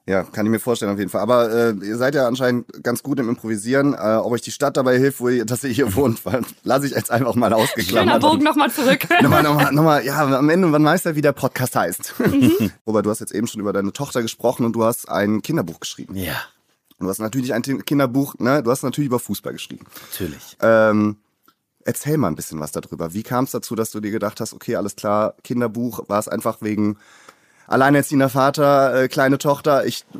Ja, kann ich mir vorstellen auf jeden Fall. Aber äh, ihr seid ja anscheinend ganz gut im Improvisieren. Äh, ob euch die Stadt dabei hilft, wo ihr, dass ihr hier wohnt, lasse ich jetzt einfach mal Schöner ausgeklammert. Bogen nochmal zurück. nochmal, nochmal, nochmal, ja, am Ende, man weiß ja, wie der Podcast heißt. Robert, du hast jetzt eben schon über deine Tochter gesprochen und du hast ein Kinderbuch geschrieben. Ja, Und du hast natürlich ein Kinderbuch, ne, du hast natürlich über Fußball geschrieben. natürlich. Ähm, erzähl mal ein bisschen was darüber. Wie kam es dazu, dass du dir gedacht hast, okay, alles klar, Kinderbuch, war es einfach wegen alleinerziehender Vater, äh, kleine Tochter, ich äh,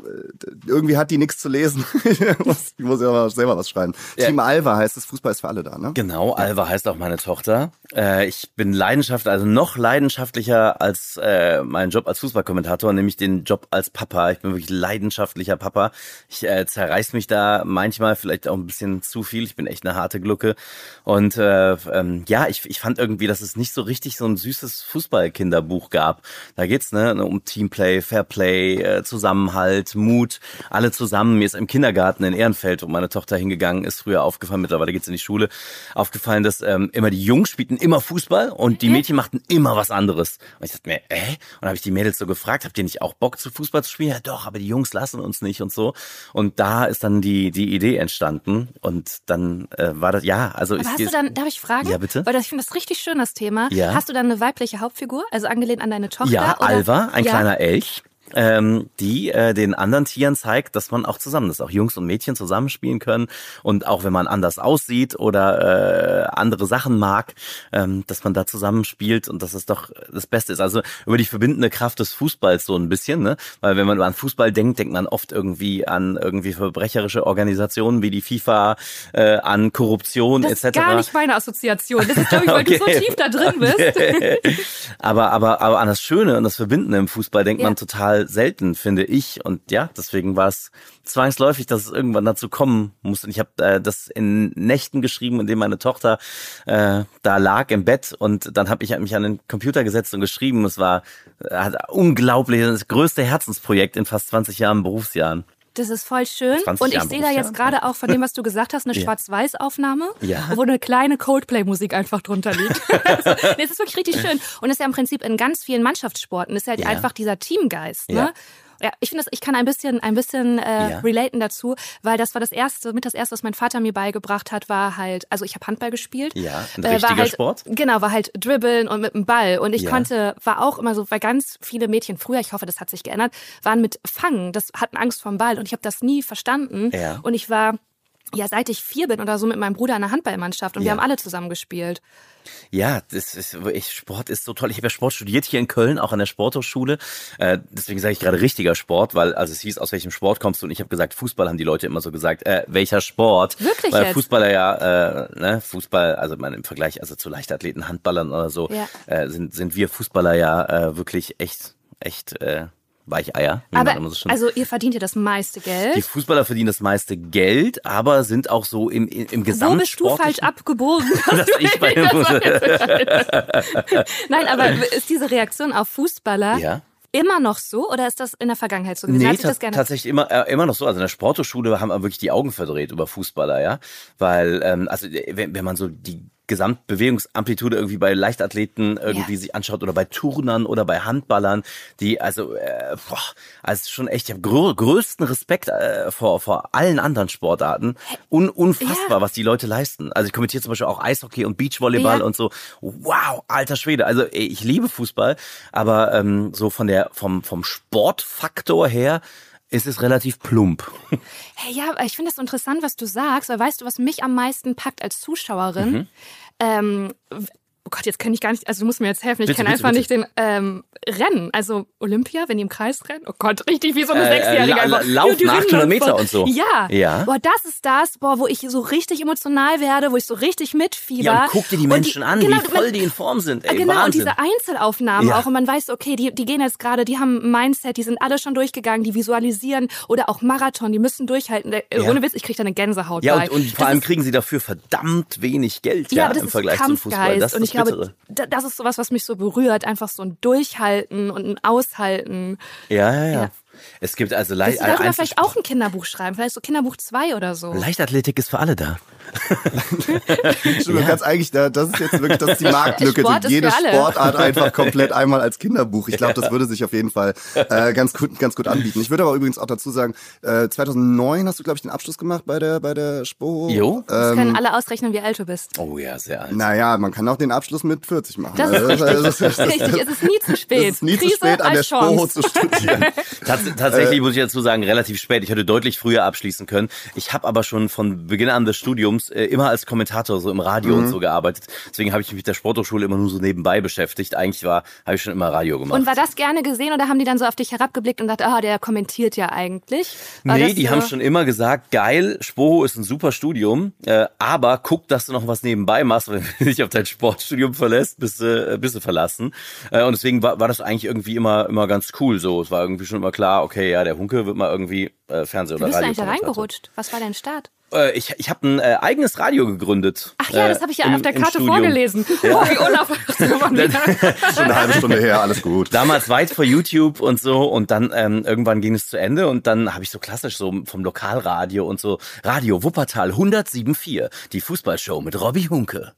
irgendwie hat die nichts zu lesen. ich muss- ich muss ja selber was schreiben. Ja. Team Alva heißt es, Fußball ist für alle da, ne? Genau, Alva heißt auch meine Tochter. Äh, ich bin leidenschaftlich, also noch leidenschaftlicher als äh, mein Job als Fußballkommentator, nämlich den Job als Papa. Ich bin wirklich leidenschaftlicher Papa. Ich äh, zerreiß mich da manchmal vielleicht auch ein bisschen zu viel. Ich bin echt eine harte Glucke. Und äh, ähm, ja, ich, ich fand irgendwie, dass es nicht so richtig so ein süßes Fußballkinderbuch gab. Da geht's ne um Teamplay, Fairplay, äh, Zusammenhalt, Mut, alle zusammen. Mir ist im Kindergarten in Ehrenfeld, wo meine Tochter hingegangen ist, früher aufgefallen, mittlerweile geht's in die Schule, aufgefallen, dass ähm, immer die Jungs spielten immer Fußball und die Mädchen machten immer was anderes. Und ich dachte mir, äh? Und habe ich die Mädels so gefragt, habt ihr nicht auch Bock zu Fußball zu spielen? Ja doch, aber die Jungs lassen uns nicht und so. Und da ist dann die, die Idee entstanden und dann äh, war das, ja, also Aber ich, hast du dann, darf ich fragen? Ja, bitte. Weil das, ich finde das richtig schön, das Thema. Ja. Hast du dann eine weibliche Hauptfigur, also angelehnt an deine Tochter? Ja, oder? Alva, ein. Kleiner Elch, ähm, die äh, den anderen Tieren zeigt, dass man auch zusammen, dass auch Jungs und Mädchen zusammenspielen können und auch wenn man anders aussieht oder äh, andere Sachen mag, ähm, dass man da zusammenspielt und dass es doch das Beste ist. Also über die verbindende Kraft des Fußballs so ein bisschen, ne? Weil wenn man an Fußball denkt, denkt man oft irgendwie an irgendwie verbrecherische Organisationen wie die FIFA, äh, an Korruption Das etc. ist gar nicht meine Assoziation. Das ist, glaube ich, weil du so Okay. tief da drin bist. aber, aber, aber an das Schöne und das Verbindende im Fußball denkt Ja. man total selten, finde ich. Und ja, deswegen war es zwangsläufig, dass es irgendwann dazu kommen musste. Und ich habe äh, das in Nächten geschrieben, in denen meine Tochter äh, da lag im Bett und dann habe ich mich an den Computer gesetzt und geschrieben. Es war äh, unglaublich, das größte Herzensprojekt in fast 20 Jahren Berufsjahren. Das ist voll schön. 20 Und ich sehe da jetzt gerade auch von dem, was du gesagt hast, eine Ja. Schwarz-Weiß-Aufnahme, Ja. wo eine kleine Coldplay-Musik einfach drunter liegt. also, nee, es ist wirklich richtig schön. Und das ist ja im Prinzip in ganz vielen Mannschaftssporten, ist ja, Ja. einfach dieser Teamgeist. Ne? Ja, ich finde das, ich kann ein bisschen, ein bisschen äh, Ja. relaten dazu, weil das war das erste, mit das erste, was mein Vater mir beigebracht hat, war halt, also ich habe Handball gespielt. Ja, ein Äh, war richtiger halt, Sport. Genau, war halt dribbeln und mit dem Ball. Und ich Ja. konnte, war auch immer so, weil ganz viele Mädchen früher, ich hoffe, das hat sich geändert, waren mit Fangen. Das hatten Angst vorm Ball und ich habe das nie verstanden. Ja. Und ich war ja, seit ich vier bin oder so mit meinem Bruder in der Handballmannschaft und Ja. wir haben alle zusammen gespielt. Ja, das ist ich, Sport ist so toll. Ich habe ja Sport studiert hier in Köln, auch an der Sporthochschule. Äh, deswegen sage ich gerade richtiger Sport, weil also es hieß, aus welchem Sport kommst du? Und ich habe gesagt, Fußball haben die Leute immer so gesagt. Äh, welcher Sport? Wirklich Weil jetzt? Fußballer ja, äh, ne, Fußball, also man im Vergleich, also zu Leichtathleten, Handballern oder so, Ja. äh, sind sind wir Fußballer ja äh, wirklich echt echt äh, Weicheier. Aber also ihr verdient ja das meiste die Geld. Fußballer verdienen das meiste Geld, aber sind auch so im, im, im Wo bist du falsch abgebogen? Dass ich bei Nein, aber ist diese Reaktion auf Fußballer Ja. immer noch so oder ist das in der Vergangenheit so gewesen? Nee, ta das gerne tatsächlich immer, äh, immer noch so. Also in der Sporthochschule haben wir wirklich die Augen verdreht über Fußballer, ja. Weil, ähm, also äh, wenn, wenn man so die Gesamtbewegungsamplitude irgendwie bei Leichtathleten irgendwie Ja. sich anschaut oder bei Turnern oder bei Handballern, die also, äh, boah, also schon echt, ich habe grö größten Respekt äh, vor, vor allen anderen Sportarten. Un unfassbar, Ja. was die Leute leisten. Also ich kommentiere zum Beispiel auch Eishockey und Beachvolleyball Ja. und so. Wow, alter Schwede. Also ey, ich liebe Fußball, aber ähm, so von der vom vom Sportfaktor her ist es relativ plump. Hey, ja, ich finde das so interessant, was du sagst, weil weißt du, was mich am meisten packt als Zuschauerin? Mhm. Ähm, oh Gott, jetzt kenne ich gar nicht, also du musst mir jetzt helfen, ich kenne einfach bitte. nicht den ähm, Rennen. Also Olympia, wenn die im Kreis rennen. Oh Gott, richtig wie so eine Äh, Sechsjährige. la- einfach. la- die rennen 800 Meter und so. Ja. Ja. Boah, das ist das, boah, wo ich so richtig emotional werde, wo ich so richtig mitfieber. Ja, und guck dir die Und Menschen an, genau, wie voll man- die in Form sind. Ey, genau, und Wahnsinn. diese Einzelaufnahmen Ja. auch. Und man weiß, okay, die, die gehen jetzt gerade, die haben ein Mindset, die sind alle schon durchgegangen, die visualisieren oder auch Marathon, die müssen durchhalten. Äh, Ja. Ohne Witz, ich kriege da eine Gänsehaut ja, bei. und, und vor allem ist- kriegen sie dafür verdammt wenig Geld, ja, ja, im Vergleich zum Fußball. Das und ich das glaube, das ist sowas, was mich so berührt. Einfach so ein Durchhalten und ein Aushalten. Ja, ja, ja. Ja. Es gibt also leicht du darüber vielleicht auch ein Kinderbuch schreiben? Vielleicht so Kinderbuch 2 oder so. Leichtathletik ist für alle da. Stimmt, du kannst eigentlich, da- das ist jetzt wirklich das ist die Marktlücke, Sport die jede. Sportart einfach komplett einmal als Kinderbuch. Ich glaube, das würde sich auf jeden Fall äh, ganz gut, ganz gut anbieten. Ich würde aber übrigens auch dazu sagen, äh, 2009 hast du, glaube ich, den Abschluss gemacht bei der bei der Spo. Jo. Das Ähm, können alle ausrechnen, wie alt du bist. Oh ja, sehr alt. naja, man kann auch den Abschluss mit 40 machen. Das ist Also, richtig. das Das ist richtig. Es ist nie zu spät. Es ist nie Krise zu spät, an der Spo zu studieren. Tats. Tatsächlich muss ich dazu sagen, relativ spät. Ich hätte deutlich früher abschließen können. Ich habe aber schon von Beginn an des Studiums äh, immer als Kommentator so im Radio Mhm. und so gearbeitet. Deswegen habe ich mich mit der Sporthochschule immer nur so nebenbei beschäftigt. Eigentlich war, habe ich schon immer Radio gemacht. Und war das gerne gesehen oder haben die dann so auf dich herabgeblickt und dachte, ah, der kommentiert ja eigentlich? War nee, die so? haben schon immer gesagt, geil, Spoho ist ein super Studium, äh, aber guck, dass du noch was nebenbei machst, wenn du dich auf dein Sportstudium verlässt, bist du, äh, bist du verlassen. Äh, und deswegen war, war das eigentlich irgendwie immer, immer ganz cool so. Es war irgendwie schon immer klar, okay, ja, der Hunke wird mal irgendwie äh, Fernseh- Wie oder bist du eigentlich da Radio. reingerutscht? Was war dein Start? Äh, ich ich habe ein äh, eigenes Radio gegründet. Ach ja, äh, das habe ich ja im- auf der Karte vorgelesen. Oh, wie unaufmerksam. Schon eine halbe Stunde her, alles gut. Damals weit vor YouTube und so und dann ähm, irgendwann ging es zu Ende und dann habe ich so klassisch so vom Lokalradio und so Radio Wuppertal 107.4, die Fußballshow mit Robbie Hunke.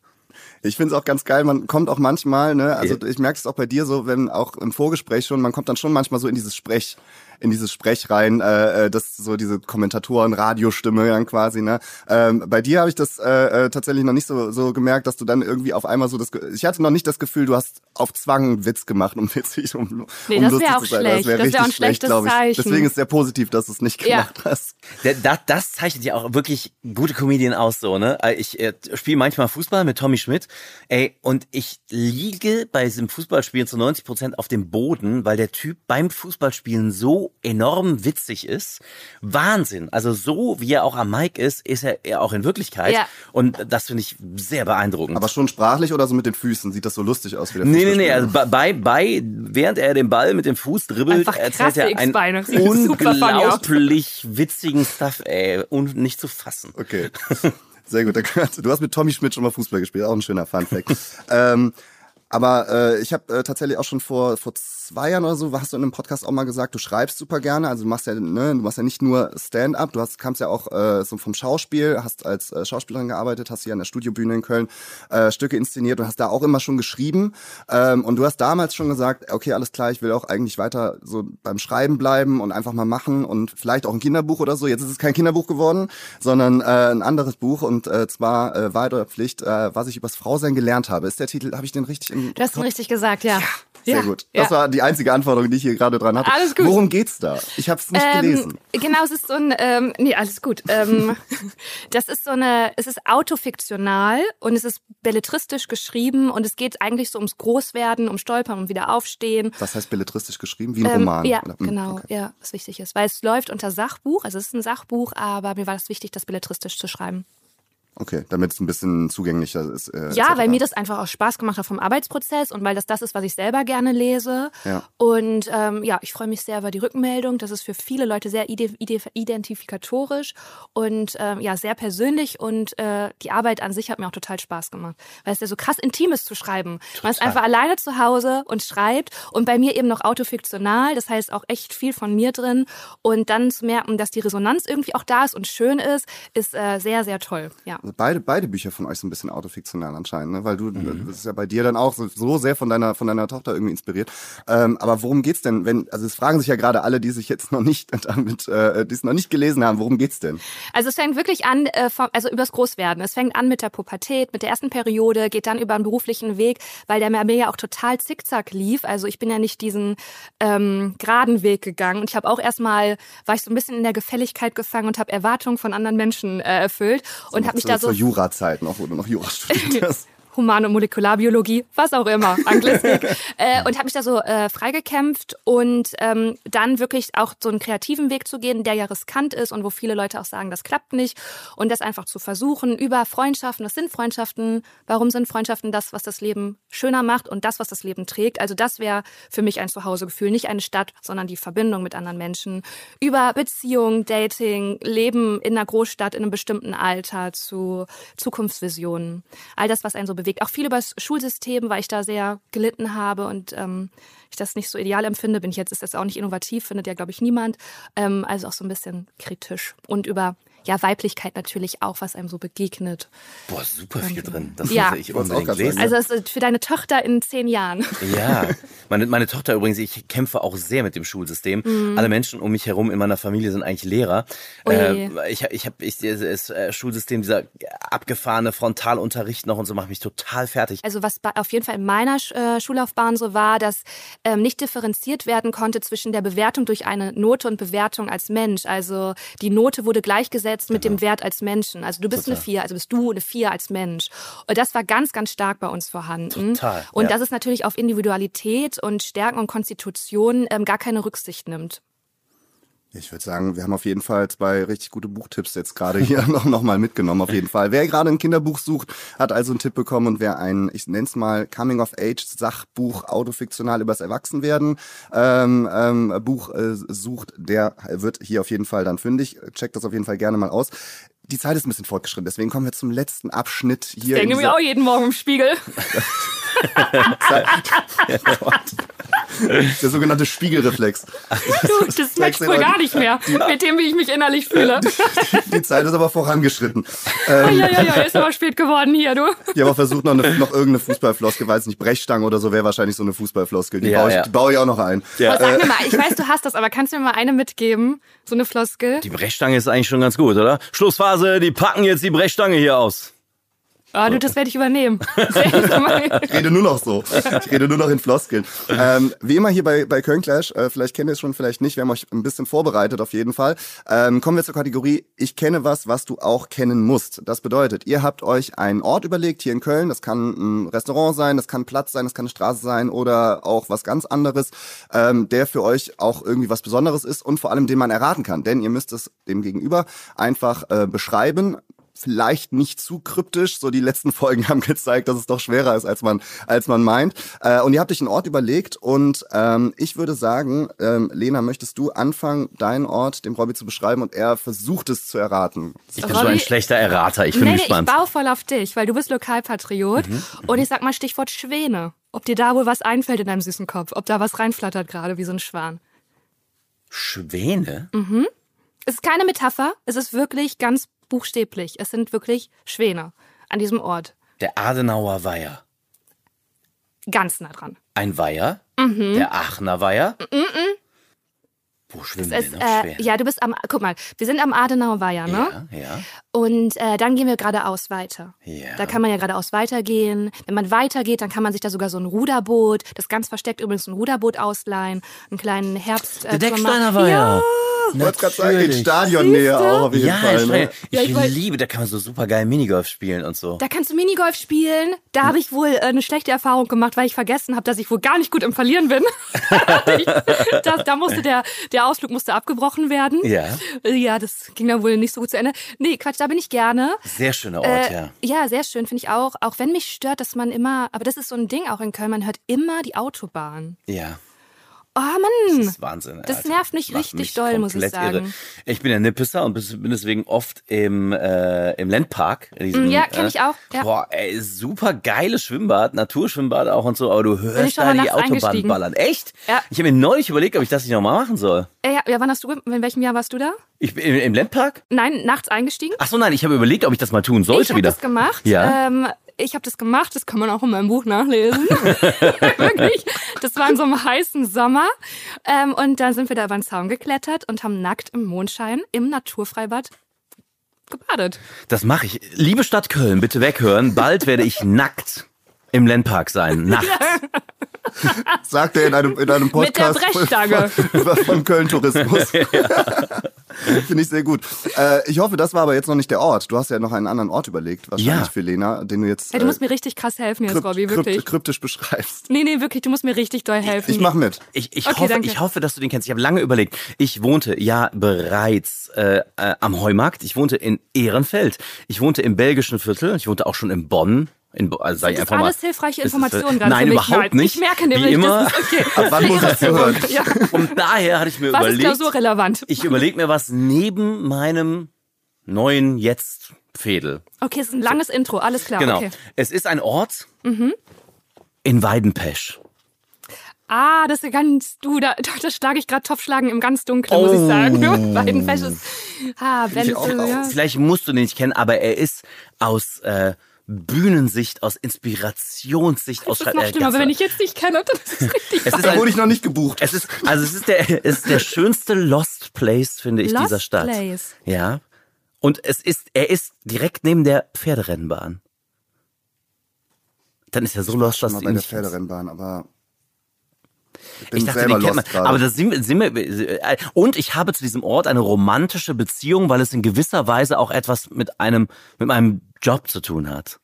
Ich finde es auch ganz geil, man kommt auch manchmal, ne, also ich merke es auch bei dir so, wenn auch im Vorgespräch schon, man kommt dann schon manchmal so in dieses Sprech, in dieses Sprech rein, äh, äh, das so diese Kommentatoren, Radiostimme dann quasi, ne. Ähm, bei dir habe ich das äh, äh, tatsächlich noch nicht so, so gemerkt, dass du dann irgendwie auf einmal so das, ich hatte noch nicht das Gefühl, du hast auf Zwang einen Witz gemacht, um witzig, um, Nee, um das lustig wär auch zu sein. schlecht. Das wäre wär richtig auch ein schlecht, schlechtes glaube ich. Zeichen. Deswegen ist sehr positiv, dass du es nicht Ja. gemacht hast. Der, das, das zeichnet ja auch wirklich gute Comedien aus, so, ne? Ich äh, spiele manchmal Fußball mit Tommy Schmidt, ey, und ich liege bei diesem Fußballspielen zu 90 Prozent auf dem Boden, weil der Typ beim Fußballspielen so enorm witzig ist. Wahnsinn. Also so, wie er auch am Mic ist, ist er er auch in Wirklichkeit. Ja. Und das finde ich sehr beeindruckend. Aber schon sprachlich oder so mit den Füßen? Sieht das so lustig aus wie der Nee, nee, nee, also bei- bei, während er den Ball mit dem Fuß dribbelt, Einfach erzählt krasse er einen unglaublich witzigen Stuff, ey, und nicht zu fassen. Okay. Sehr gut. Du hast mit Tommy Schmidt schon mal Fußball gespielt, auch ein schöner Funfact. ähm, aber äh, ich habe äh, tatsächlich auch schon vor vor zwei Jahren oder so, hast du in einem Podcast auch mal gesagt, du schreibst super gerne. Also du machst ja, ne, du machst ja nicht nur Stand-up, du hast kamst ja auch äh, so vom Schauspiel, hast als äh, Schauspielerin gearbeitet, hast hier an der Studiobühne in Köln äh, Stücke inszeniert und hast da auch immer schon geschrieben. Ähm, und du hast damals schon gesagt, okay, alles klar, ich will auch eigentlich weiter so beim Schreiben bleiben und einfach mal machen und vielleicht auch ein Kinderbuch oder so. Jetzt ist es kein Kinderbuch geworden, sondern äh, ein anderes Buch und äh, zwar äh, oder Pflicht, äh, was ich übers Frausein gelernt habe. Ist der Titel, habe ich den richtig im Du hast ihn richtig gesagt, ja. Sehr Ja, gut. ja. Das war die einzige Anforderung, die ich hier gerade dran hatte. Alles gut. Worum geht's da? Ich habe es nicht Ähm, gelesen. Genau, es ist so ein, ähm, nee, alles gut. Ähm, das ist so eine, es ist autofiktional und es ist belletristisch geschrieben und es geht eigentlich so ums Großwerden, um Stolpern, um wieder aufstehen. Was heißt belletristisch geschrieben? Wie ein Ähm, Roman? Ja, oder? Hm, genau, okay. ja, was wichtig ist. Weil es läuft unter Sachbuch, also es ist ein Sachbuch, aber mir war das wichtig, das belletristisch zu schreiben. Okay, damit es ein bisschen zugänglicher ist. Äh, Ja, weil mir das einfach auch Spaß gemacht hat vom Arbeitsprozess und weil das das ist, was ich selber gerne lese. Ja. Und ähm, ja, ich freue mich sehr über die Rückmeldung. Das ist für viele Leute sehr ide ide identifikatorisch und ähm, ja, sehr persönlich. Und äh, die Arbeit an sich hat mir auch total Spaß gemacht, weil es ja so krass intim ist zu schreiben. Man ist einfach alleine zu Hause und schreibt und bei mir eben noch autofiktional. Das heißt auch echt viel von mir drin. Und dann zu merken, dass die Resonanz irgendwie auch da ist und schön ist, ist äh, sehr, sehr toll. Ja. Also beide, beide Bücher von euch sind ein bisschen autofiktional anscheinend, ne? weil du, Mhm. das ist ja bei dir dann auch so, so sehr von deiner, von deiner Tochter irgendwie inspiriert. Ähm, aber worum geht's denn, wenn, also es fragen sich ja gerade alle, die sich jetzt noch nicht damit, äh, die es noch nicht gelesen haben, worum geht's denn? Also es fängt wirklich an, äh, vom, also übers Großwerden. Es fängt an mit der Pubertät, mit der ersten Periode, geht dann über einen beruflichen Weg, weil der mir ja auch total zickzack lief. Also ich bin ja nicht diesen ähm, geraden Weg gegangen. Und ich habe auch erstmal, war ich so ein bisschen in der Gefälligkeit gefangen und habe Erwartungen von anderen Menschen äh, erfüllt und habe mich da so Zur Jura-Zeit noch, wo du noch Jura studiert hast. Humane Molekularbiologie, was auch immer, Anglistik. äh, und habe mich da so äh, freigekämpft und ähm, dann wirklich auch so einen kreativen Weg zu gehen, der ja riskant ist und wo viele Leute auch sagen, das klappt nicht. Und das einfach zu versuchen über Freundschaften. Was sind Freundschaften? Warum sind Freundschaften das, was das Leben schöner macht und das, was das Leben trägt? Also das wäre für mich ein Zuhausegefühl, nicht eine Stadt, sondern die Verbindung mit anderen Menschen. Über Beziehung, Dating, Leben in einer Großstadt in einem bestimmten Alter zu Zukunftsvisionen. All das, was einen so bewegt. Auch viel über das Schulsystem, weil ich da sehr gelitten habe und ähm, ich das nicht so ideal empfinde. Bin ich jetzt, ist das auch nicht innovativ, findet ja, glaube ich, niemand. Ähm, also auch so ein bisschen kritisch. Und über ja, Weiblichkeit natürlich auch, was einem so begegnet. Boah, super viel drin. Das Ja. muss ich auch unbedingt grad lesen. Also für deine Tochter in zehn Jahren. Ja, meine, meine Tochter übrigens, ich kämpfe auch sehr mit dem Schulsystem. Alle Menschen um mich herum in meiner Familie sind eigentlich Lehrer. Äh, ich ich habe ich, das äh, Schulsystem, dieser abgefahrene Frontalunterricht noch und so macht mich total fertig. Also was auf jeden Fall in meiner Sch- äh, Schullaufbahn so war, dass ähm, nicht differenziert werden konnte zwischen der Bewertung durch eine Note und Bewertung als Mensch. Also die Note wurde gleichgesetzt mit dem Wert als Menschen. Also du bist eine Vier, also bist du eine Vier als Mensch. Und das war ganz, ganz stark bei uns vorhanden. Total, Und ja. das ist natürlich auf Individualität und Stärken und Konstitution ähm, gar keine Rücksicht nimmt. Ich würde sagen, wir haben auf jeden Fall zwei richtig gute Buchtipps jetzt gerade hier noch, noch mal mitgenommen, auf jeden Fall. Wer gerade ein Kinderbuch sucht, hat also einen Tipp bekommen und wer ein, ich nenne es mal Coming-of-Age-Sachbuch, autofiktional übers Erwachsenwerden ähm, ähm, Buch äh, sucht, der wird hier auf jeden Fall dann fündig. Checkt das auf jeden Fall gerne mal aus. Die Zeit ist ein bisschen fortgeschritten, deswegen kommen wir zum letzten Abschnitt hier. in Denke mir auch jeden Morgen im Spiegel. der sogenannte Spiegelreflex. Du, das matcht wohl gar nicht mehr mit dem, wie ich mich innerlich fühle. Die Zeit ist aber vorangeschritten. Ja, ja, ja, ist aber spät geworden hier, du. Ich habe auch versucht, noch, eine, noch irgendeine Fußballfloskel, weiß nicht, Brechstange oder so wäre wahrscheinlich so eine Fußballfloskel. Die, Ja, baue, ich, ja. die baue ich auch noch ein. Ja. Aber sag mir mal, ich weiß, du hast das, aber kannst du mir mal eine mitgeben? So eine Floskel? Die Brechstange ist eigentlich schon ganz gut, oder? Schlussphase, die packen jetzt die Brechstange hier aus. Ah, du, das werde ich übernehmen. Ich rede nur noch so. Ich rede nur noch in Floskeln. Ähm, wie immer hier bei, bei Köln Clash, äh, vielleicht kennt ihr es schon, vielleicht nicht. Wir haben euch ein bisschen vorbereitet auf jeden Fall. Ähm, kommen wir zur Kategorie Ich kenne was, was du auch kennen musst. Das bedeutet, ihr habt euch einen Ort überlegt hier in Köln. Das kann ein Restaurant sein, das kann ein Platz sein, das kann eine Straße sein oder auch was ganz anderes, ähm, der für euch auch irgendwie was Besonderes ist und vor allem den man erraten kann. Denn ihr müsst es dem Gegenüber einfach äh, beschreiben vielleicht nicht zu kryptisch. So die letzten Folgen haben gezeigt, dass es doch schwerer ist, als man, als man meint. Äh, und ihr habt euch einen Ort überlegt und ähm, ich würde sagen, ähm, Lena, möchtest du anfangen, deinen Ort dem Robby zu beschreiben und er versucht es zu erraten. Ich bin so ein schlechter Errater. Ich bin Nee, nee, ich gespannt. baue voll auf dich, weil du bist Lokalpatriot. Und ich sag mal Stichwort Schwäne. Ob dir da wohl was einfällt in deinem süßen Kopf? Ob da was reinflattert gerade wie so ein Schwan? Schwäne? Es ist keine Metapher, es ist wirklich ganz buchstäblich. Es sind wirklich Schwäne an diesem Ort. Der Adenauer Weiher. Ganz nah dran. Ein Weiher? Der Aachener Weiher? Wo schwimmen Es wir ist, noch äh, schwer? ja, du bist am, guck mal, wir sind am Adenauer Weiher, ne? ja, ja. Und äh, dann gehen wir geradeaus weiter. Ja. Da kann man ja geradeaus weitergehen. Wenn man weitergeht, dann kann man sich da sogar so ein Ruderboot, das ganz versteckt übrigens ein Ruderboot ausleihen, einen kleinen Herbst. Äh, Der Decksteiner war ja. Ich wollte gerade sagen, in Natürlich. Stadionnähe auch auf jeden Ja, Fall. ich, Ne? Ja, ich ich wollt- liebe, da kann man so super geil Minigolf spielen und so. Da kannst du Minigolf spielen. Da habe ich wohl äh, eine schlechte Erfahrung gemacht, weil ich vergessen habe, dass ich wohl gar nicht gut im Verlieren bin. ich, das, da musste der, der Ausflug musste abgebrochen werden. Ja. Ja, das ging dann wohl nicht so gut zu Ende. Nee, Quatsch, da bin ich gerne. Sehr schöner Ort, Äh, ja. ja, sehr schön, finde ich auch. Auch wenn mich stört, dass man immer, aber das ist so ein Ding auch in Köln, man hört immer die Autobahn. Ja. Oh Mann. Das ist Wahnsinn. Das Alter. nervt mich Macht richtig mich doll, muss ich sagen. Irre. Ich bin ja Nippisser und bin deswegen oft im, äh, im Landpark. Diesem, Mm, ja, kenn ich auch, ja. Boah, ey, super geiles Schwimmbad, Naturschwimmbad auch und so, aber du ich hörst da die Autobahn ballern. Echt? Ja. Ich habe mir neulich überlegt, ob ich das nicht nochmal machen soll. Äh, ja, ja, wann hast du, in welchem Jahr warst du da? Ich bin im, Landpark? Nein, nachts eingestiegen? Ach so, nein, ich habe überlegt, ob ich das mal tun sollte ich habe wieder. das gemacht. Ja. Ähm, ich habe das gemacht, das kann man auch in meinem Buch nachlesen. Wirklich. Das war in so einem heißen Sommer. Ähm, und dann sind wir da über den Zaun geklettert und haben nackt im Mondschein im Naturfreibad gebadet. Das mache ich. Liebe Stadt Köln, bitte weghören. Bald werde ich nackt im Landpark sein. Nachts. Sagt er in einem, in einem Mit der Podcast Brechstange. von, von Köln Tourismus. Finde ich sehr gut. Äh, ich hoffe, das war aber jetzt noch nicht der Ort. Du hast ja noch einen anderen Ort überlegt, wahrscheinlich Ja. für Lena, den du jetzt Hey, du äh, musst mir richtig krass helfen jetzt, krypt- Robby, krypt- wirklich. kryptisch beschreibst. Nee, nee, wirklich, du musst mir richtig doll helfen. Ich mach mit. Ich, ich, Okay, hoffe, danke. ich hoffe, dass du den kennst. Ich habe lange überlegt. Ich wohnte ja bereits äh, äh, am Heumarkt. Ich wohnte in Ehrenfeld. Ich wohnte im belgischen Viertel. Ich wohnte auch schon in Bonn. In, also ich Das ist alles mal, hilfreiche Das ist, Informationen äh, gerade Nein, überhaupt nicht. Ich merke nämlich, Wie immer. das ist okay. Ab wann muss ich zuhören? Ja. Und daher hatte ich mir Was ist überlegt, klausurrelevant? ich überlege mir was neben meinem neuen Jetzt-Fädel. Okay, es ist ein langes Intro, alles klar. Genau. Okay. Es ist ein Ort in Weidenpesch. Ah, das ist ganz, du, da, da schlage ich gerade Topfschlagen im ganz Dunklen, muss Oh. ich sagen. Beiden Fesches. Ah, wenn ich auch ja. Vielleicht musst du den nicht kennen, aber er ist aus äh, Bühnensicht, aus Inspirationssicht, aus Das ist noch äh, schlimmer, aber wenn ich jetzt nicht kenne, dann ist es richtig. Es ist Da wurde ich noch nicht gebucht. es ist, also es ist der, es ist der schönste Lost Place, finde ich, Lost dieser Stadt. Place. Ja. Und es ist, er ist direkt neben der Pferderennbahn. Dann ist er so lost, dass mal du bei ihn der nicht kennst. Pferderennbahn, aber ich bin Ich dachte, selber den kennt man. gerade. Aber das sind, sind wir, äh, und ich habe zu diesem Ort eine romantische Beziehung, weil es in gewisser Weise auch etwas mit einem, mit meinem Job zu tun hat.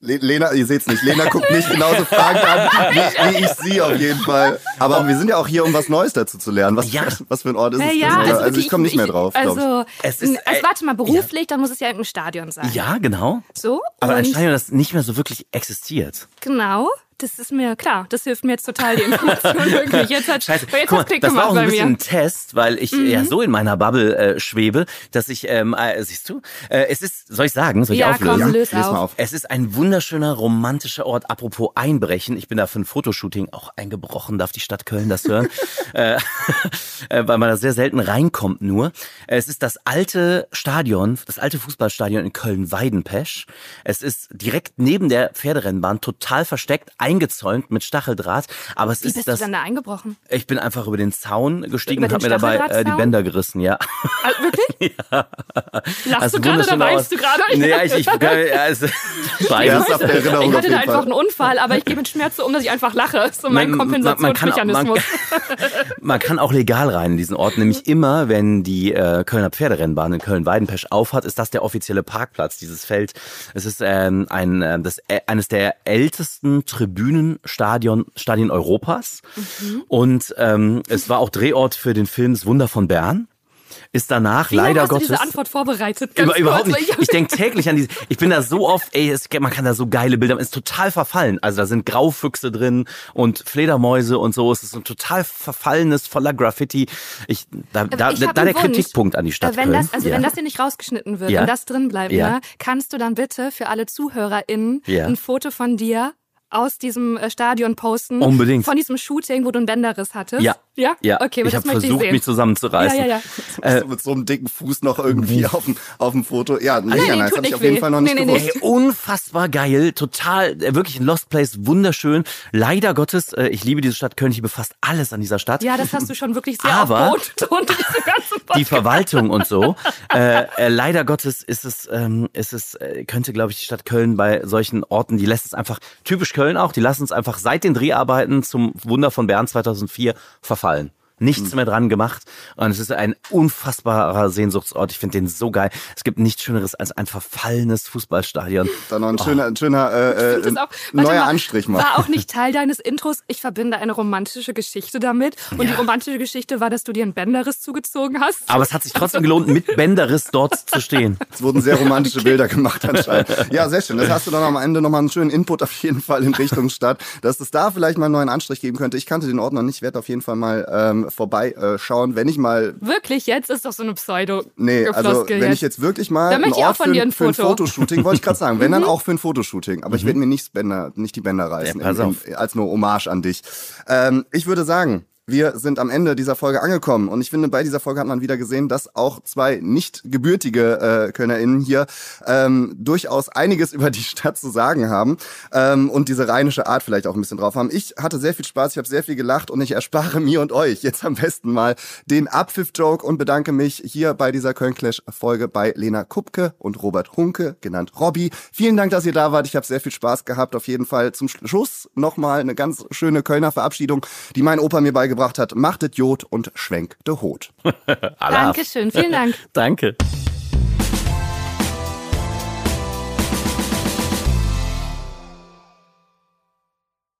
Le Lena, ihr seht's nicht. Lena guckt mich genauso fragend an, wie, wie ich sie auf jeden Fall. Aber wir sind ja auch hier, um was Neues dazu zu lernen. Was, Ja. was für ein Ort ist Ja, es? ja, also, also ich komme nicht mehr drauf. ich. Also, Es ist, also äh, warte mal, beruflich, dann muss es ja irgendein Stadion sein. Ja, genau. So? Aber ein Stadion, das nicht mehr so wirklich existiert. genau, das ist mir klar. Das hilft mir jetzt total, die Information wirklich. Jetzt hat, Scheiße, jetzt guck mal, hat's Klick das war gemacht auch ein bisschen mir. ein Test, weil ich ja so in meiner Bubble äh, schwebe, dass ich, ähm, äh, siehst du, äh, es ist, soll ich sagen, soll ich Ja, auflösen? komm, löse. Mal auf. auf. Es ist ein wunderschöner, romantischer Ort. Apropos Einbrechen. Ich bin da für ein Fotoshooting auch eingebrochen, darf die Stadt Köln das hören. äh, äh, weil man da sehr selten reinkommt nur. Es ist das alte Stadion, das alte Fußballstadion in Köln-Weidenpesch. Es ist direkt neben der Pferderennbahn, total versteckt, eingezäunt mit Stacheldraht. Aber es Wie ist bist das. du dann da eingebrochen? Ich bin einfach über den Zaun gestiegen Über und habe mir dabei äh, die? Bänder gerissen, ja. Ah, wirklich? Lachst Also du gerade oder weinst du gerade? Nee, ja, ich, ich, ja, also, Ja, beides. der Erinnerung Ich hatte jeden da einfach Fall. einen Unfall, aber ich gehe mit Schmerz so um, dass ich einfach lache. Das ist so mein Man- man- man kann auch- Kompensationsmechanismus. Man kann auch legal rein in diesen Ort, nämlich immer, wenn die äh, Kölner Pferderennbahn in Köln-Weidenpesch aufhat, ist das der offizielle Parkplatz, dieses Feld. Es ist ähm, ein, äh, das, äh, eines der ältesten Tribünenstadion Stadien Europas Mhm. und ähm, es war auch Drehort für den Film Das Wunder von Bern. Ist danach Wie leider hast du Gottes diese Antwort vorbereitet? Ganz über, überhaupt nicht. weil Ich denke täglich an diese. Ich bin da so oft, ey, es, man kann da so geile Bilder, ist total verfallen. Also da sind Graufüchse drin und Fledermäuse und so. Es ist ein total verfallenes, voller Graffiti. Ich, da, da, Ich da hab der Wunsch. Kritikpunkt an die Stadt wenn Köln. das, also ja. wenn das hier nicht rausgeschnitten wird Ja. und das drin bleibt, Ja. ne, kannst du dann bitte für alle ZuhörerInnen ein Foto von dir aus diesem äh, Stadion posten. Unbedingt. Von diesem Shooting, wo du einen Bänderriss hattest. Ja. Ja? Ja, Okay, aber ich das habe möchte versucht, ich sehen. mich zusammenzureißen. Ja, ja, ja. Du mit so einem dicken Fuß noch irgendwie auf dem, auf dem Foto. Ja, mega nee, nice. tut Hab ich nicht auf jeden weh. Fall noch nicht Nee, nee, nee. gewusst. Ey, unfassbar geil, total, äh, wirklich ein Lost Place, wunderschön. Leider Gottes, äh, ich liebe diese Stadt Köln, ich liebe fast alles an dieser Stadt. Ja, das hast du schon wirklich sehr Aber- die. Verwaltung und so. Äh, äh, leider Gottes ist es, ähm, ist es, äh, könnte glaube ich die Stadt Köln bei solchen Orten, die lässt es einfach typisch Köln auch, die lassen es einfach seit den Dreharbeiten zum Wunder von Bern 2004 verfallen. Nichts mehr dran gemacht und es ist ein unfassbarer Sehnsuchtsort. Ich finde den so geil. Es gibt nichts Schöneres als ein verfallenes Fußballstadion. Dann noch ein schöner, ein schöner äh, äh, auch- neuer mal, Anstrich mal. War auch nicht Teil deines Intros. Ich verbinde eine romantische Geschichte damit. Und die romantische Geschichte war, dass du dir einen Bänderriss zugezogen hast. Aber es hat sich trotzdem gelohnt, mit Bänderriss dort zu stehen. Es wurden sehr romantische Bilder gemacht anscheinend. Ja, sehr schön. Das hast du dann am Ende nochmal einen schönen Input auf jeden Fall in Richtung Stadt, dass es da vielleicht mal einen neuen Anstrich geben könnte. Ich kannte den Ort noch nicht, werde auf jeden Fall mal ähm, vorbeischauen, wenn ich mal Wirklich, jetzt ist doch so eine pseudo Nee, also wenn ich jetzt wirklich mal Dann einen möchte ich auch Ort von für, dir ein ein- für ein Foto. Mhm. Fotoshooting, wollte ich gerade sagen, wenn dann auch für ein Fotoshooting, aber ich werde mir nicht, Bänder, nicht die Bänder reißen, Ja, pass in, in, als nur Hommage an dich. Ähm, ich würde sagen, wir sind am Ende dieser Folge angekommen und ich finde, bei dieser Folge hat man wieder gesehen, dass auch zwei nicht gebürtige äh, KölnerInnen hier ähm, durchaus einiges über die Stadt zu sagen haben ähm, und diese rheinische Art vielleicht auch ein bisschen drauf haben. Ich hatte sehr viel Spaß, ich habe sehr viel gelacht und ich erspare mir und euch jetzt am besten mal den Abpfiff-Joke und bedanke mich hier bei dieser Köln-Clash-Folge bei Lena Kupke und Robert Hunke, genannt Robby. Vielen Dank, dass ihr da wart. Ich habe sehr viel Spaß gehabt. Auf jeden Fall zum Schluss nochmal eine ganz schöne Kölner Verabschiedung, die mein Opa mir beigebracht hat. Machtet Jod und schwenkt de Hot. Alle Dankeschön, vielen Dank. Danke.